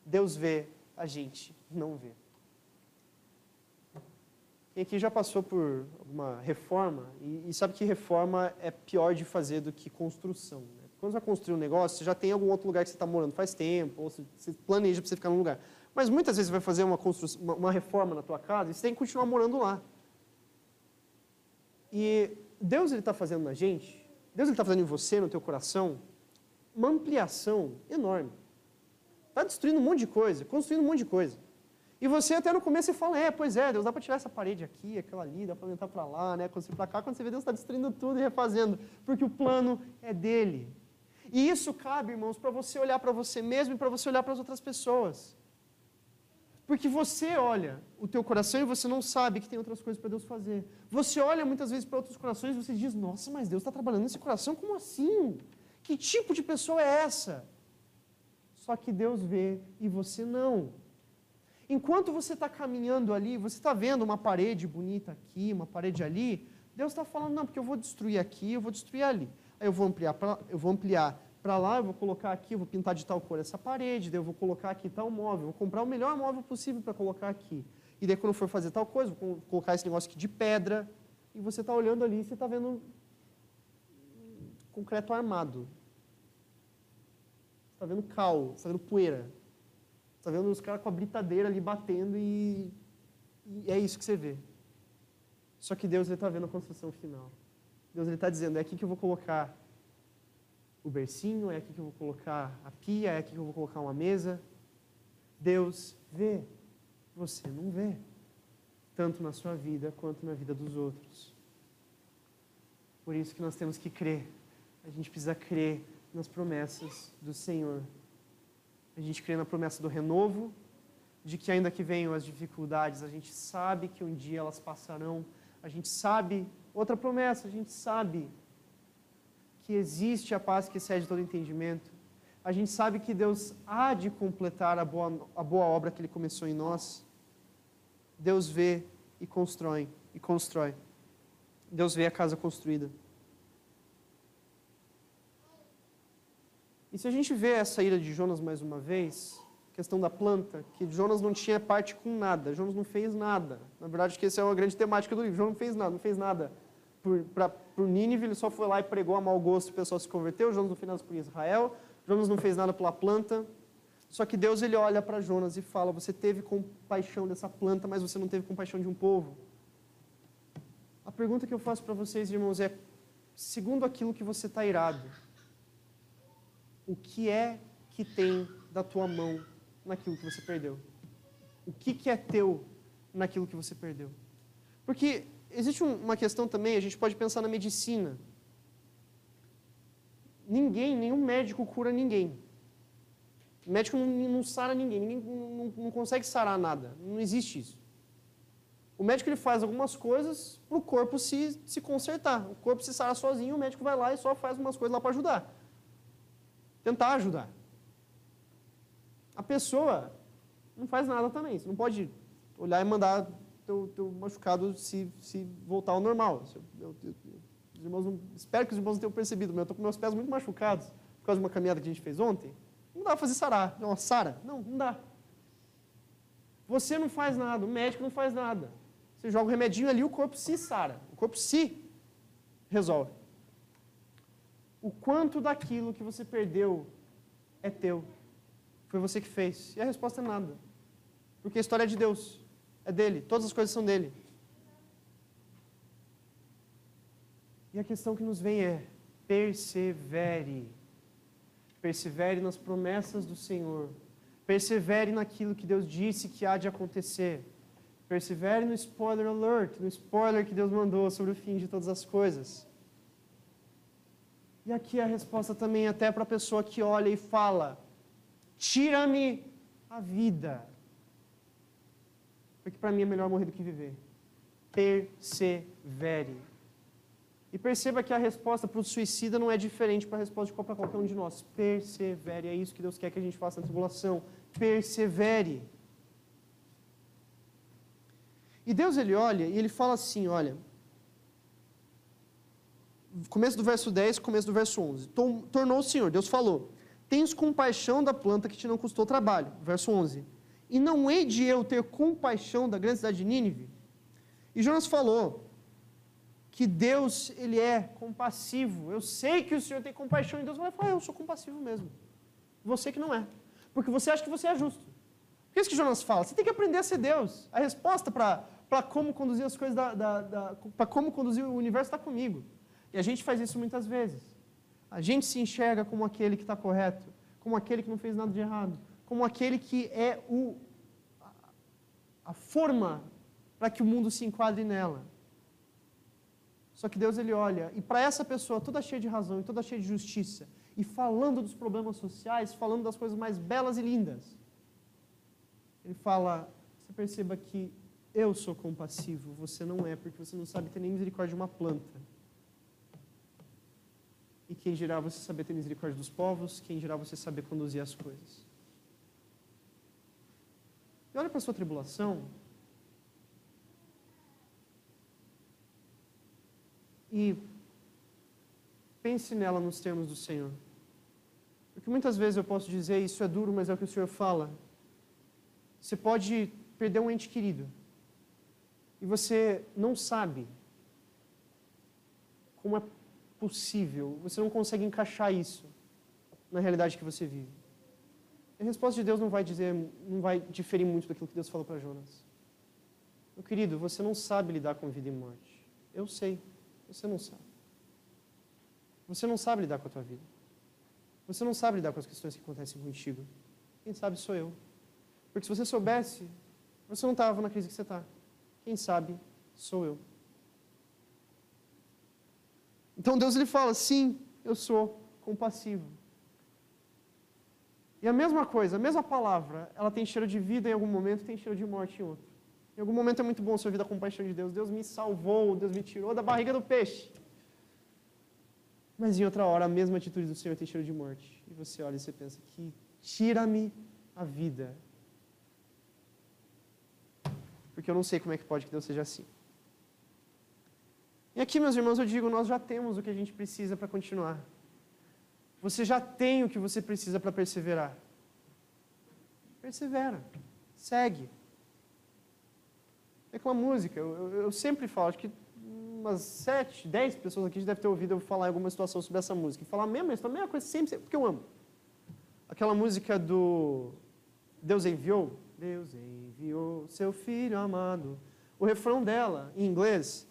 Deus vê, a gente não vê. Quem aqui já passou por uma reforma e, e, sabe que reforma é pior de fazer do que construção. Né? Quando você vai construir um negócio, você já tem algum outro lugar que você está morando faz tempo, ou você, você planeja para você ficar num lugar. Mas muitas vezes você vai fazer uma, uma, uma reforma na tua casa e você tem que continuar morando lá. E Deus está fazendo na gente, Deus está fazendo em você, no teu coração, uma ampliação enorme. Está destruindo um monte de coisa, construindo um monte de coisa. E você até no começo você fala, é, pois é, Deus dá para tirar essa parede aqui, aquela ali, dá para aumentar para lá, né? Quando você para cá, quando você vê Deus está destruindo tudo e refazendo, porque o plano é dele. E isso cabe, irmãos, para você olhar para você mesmo e para você olhar para as outras pessoas. Porque você olha o teu coração e você não sabe que tem outras coisas para Deus fazer. Você olha muitas vezes para outros corações e você diz: Nossa, mas Deus está trabalhando nesse coração, como assim? Que tipo de pessoa é essa? Só que Deus vê e você não. Enquanto você está caminhando ali, você está vendo uma parede bonita aqui, uma parede ali, Deus está falando: Não, porque eu vou destruir aqui, eu vou destruir ali. Aí eu vou ampliar, eu vou ampliar para lá, eu vou colocar aqui, eu vou pintar de tal cor essa parede, daí eu vou colocar aqui tal móvel, vou comprar o melhor móvel possível para colocar aqui. E daí quando for fazer tal coisa, vou colocar esse negócio aqui de pedra, e você está olhando ali e você está vendo concreto armado. Está vendo cal, está vendo poeira. Está vendo os caras com a britadeira ali batendo e, e é isso que você vê. Só que Deus está vendo a construção final. Deus está dizendo, é aqui que eu vou colocar o bercinho, é aqui que eu vou colocar a pia, é aqui que eu vou colocar uma mesa. Deus vê, você não vê, tanto na sua vida quanto na vida dos outros. Por isso que nós temos que crer. A gente precisa crer nas promessas do Senhor. A gente crê na promessa do renovo, de que ainda que venham as dificuldades, a gente sabe que um dia elas passarão. A gente sabe, outra promessa, a gente sabe que existe a paz que excede todo entendimento. A gente sabe que Deus há de completar a boa, a boa obra que Ele começou em nós. Deus vê e constrói, e constrói. Deus vê a casa construída. E se a gente vê essa ira de Jonas mais uma vez, questão da planta, que Jonas não tinha parte com nada, Jonas não fez nada. Na verdade, que essa é uma grande temática do livro. Jonas não fez nada, não fez nada pra, por Nínive, ele só foi lá e pregou a mau gosto o pessoal se converteu. Jonas não fez nada por Israel. Jonas não fez nada pela planta. Só que Deus ele olha para Jonas e fala: Você teve compaixão dessa planta, mas você não teve compaixão de um povo. A pergunta que eu faço para vocês, irmãos, é: segundo aquilo que você está irado, o que é que tem da tua mão naquilo que você perdeu? o que, que é teu naquilo que você perdeu. Porque existe uma questão também, a gente pode pensar na medicina. Ninguém, nenhum médico cura ninguém. O médico não, não sara ninguém, ninguém não, não, consegue sarar nada. Não existe isso. O médico ele faz algumas coisas para o corpo se, se consertar. O corpo se sara sozinho, o médico vai lá e só faz umas coisas lá para ajudar. Tentar ajudar. A pessoa não faz nada também. Você não pode olhar e mandar teu, teu machucado se, se voltar ao normal. Eu, eu, os irmãos não, espero que os irmãos não tenham percebido, mas eu estou com meus pés muito machucados por causa de uma caminhada que a gente fez ontem. Não dá para fazer sarar. Não, Sara, não, não dá. Você não faz nada, o médico não faz nada. Você joga o remedinho ali, o corpo se sara. O corpo se resolve. O quanto daquilo que você perdeu é teu. Foi você que fez. E a resposta é nada. Porque a história é de Deus. É dele. Todas as coisas são dele. E a questão que nos vem é: persevere. Persevere nas promessas do Senhor. Persevere naquilo que Deus disse que há de acontecer. Persevere no spoiler alert, no spoiler que Deus mandou sobre o fim de todas as coisas. E aqui a resposta também até para a pessoa que olha e fala: tira-me a vida. Porque para mim é melhor morrer do que viver. Persevere. E perceba que a resposta para o suicida não é diferente para a resposta para qualquer um de nós. Persevere. É isso que Deus quer que a gente faça na tribulação. Persevere. E Deus ele olha e ele fala assim, olha, começo do verso 10, começo do verso 11. Tornou o Senhor, Deus falou, tens compaixão da planta que te não custou trabalho. Verso 11. E não hei de eu ter compaixão da grande cidade de Nínive? E Jonas falou, que Deus ele é compassivo. Eu sei que o Senhor tem compaixão e Deus vai falar, eu sou compassivo mesmo. Você que não é. Porque você acha que você é justo. Por isso que Jonas fala, você tem que aprender a ser Deus. A resposta para como conduzir as coisas, da, da, da para como conduzir o universo está comigo. E a gente faz isso muitas vezes. A gente se enxerga como aquele que está correto, como aquele que não fez nada de errado, como aquele que é o, a, forma para que o mundo se enquadre nela. Só que Deus ele olha, e para essa pessoa toda cheia de razão e toda cheia de justiça, e falando dos problemas sociais, falando das coisas mais belas e lindas, ele fala: você perceba que eu sou compassivo, você não é, porque você não sabe ter nem misericórdia de uma planta. E quem dirá você saber ter misericórdia dos povos, quem dirá você saber conduzir as coisas. E olha para a sua tribulação, e pense nela nos termos do Senhor. Porque muitas vezes eu posso dizer, isso é duro, mas é o que o Senhor fala. Você pode perder um ente querido e você não sabe como é possível, você não consegue encaixar isso na realidade que você vive. A resposta de Deus não vai dizer, não vai diferir muito daquilo que Deus falou para Jonas. Meu querido, você não sabe lidar com vida e morte. Eu sei. Você não sabe. Você não sabe lidar com a tua vida. Você não sabe lidar com as questões que acontecem contigo. Quem sabe sou eu. Porque se você soubesse, você não estava na crise que você está. Quem sabe sou eu. Então Deus lhe fala: sim, eu sou compassivo. E a mesma coisa, a mesma palavra, ela tem cheiro de vida em algum momento tem cheiro de morte em outro. Em algum momento é muito bom ouvir da compaixão de Deus. Deus me salvou, Deus me tirou da barriga do peixe. Mas em outra hora, a mesma atitude do Senhor tem cheiro de morte. E você olha e você pensa que tira-me a vida. Porque eu não sei como é que pode que Deus seja assim. E aqui, meus irmãos, eu digo, nós já temos o que a gente precisa para continuar. Você já tem o que você precisa para perseverar. Persevera. Segue. É aquela música, eu, eu, eu sempre falo, acho que umas sete, dez pessoas aqui já devem ter ouvido eu falar em alguma situação sobre essa música. E falar mesmo, é a mesma coisa sempre, porque eu amo. Aquela música do Deus enviou. Deus enviou seu filho amado. O refrão dela, em inglês,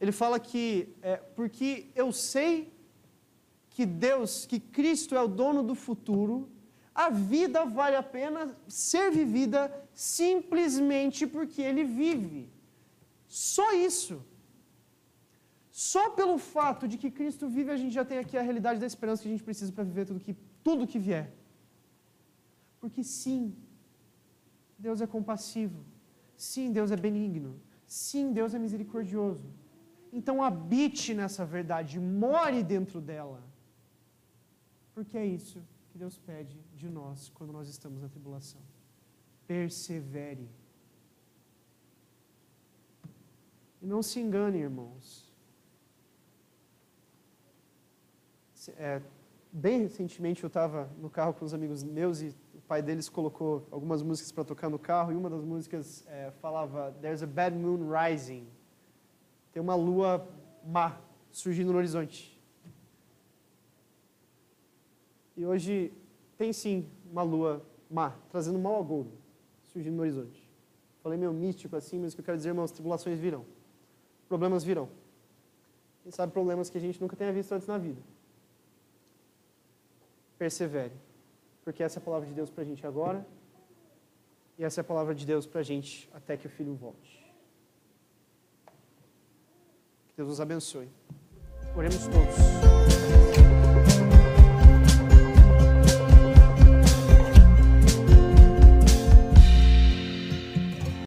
ele fala que é, porque eu sei que Deus, que Cristo é o dono do futuro, a vida vale a pena ser vivida simplesmente porque ele vive. Só isso. Só pelo fato de que Cristo vive, a gente já tem aqui a realidade da esperança que a gente precisa para viver tudo que, tudo que vier. Porque sim, Deus é compassivo. Sim, Deus é benigno. Sim, Deus é misericordioso. Então habite nessa verdade, more dentro dela. Porque é isso que Deus pede de nós quando nós estamos na tribulação. Persevere. E não se engane, irmãos. É, bem recentemente eu estava no carro com os amigos meus e o pai deles colocou algumas músicas para tocar no carro e uma das músicas é, falava There's a bad moon rising. Tem uma lua má surgindo no horizonte. E hoje tem sim uma lua má, trazendo mal agouro, surgindo no horizonte. Falei meio místico assim, mas o que eu quero dizer, irmãos, tribulações virão. Problemas virão. Quem sabe problemas que a gente nunca tenha visto antes na vida. Persevere. Porque essa é a palavra de Deus para a gente agora. E essa é a palavra de Deus para a gente até que o Filho volte. Deus nos abençoe. Oremos todos.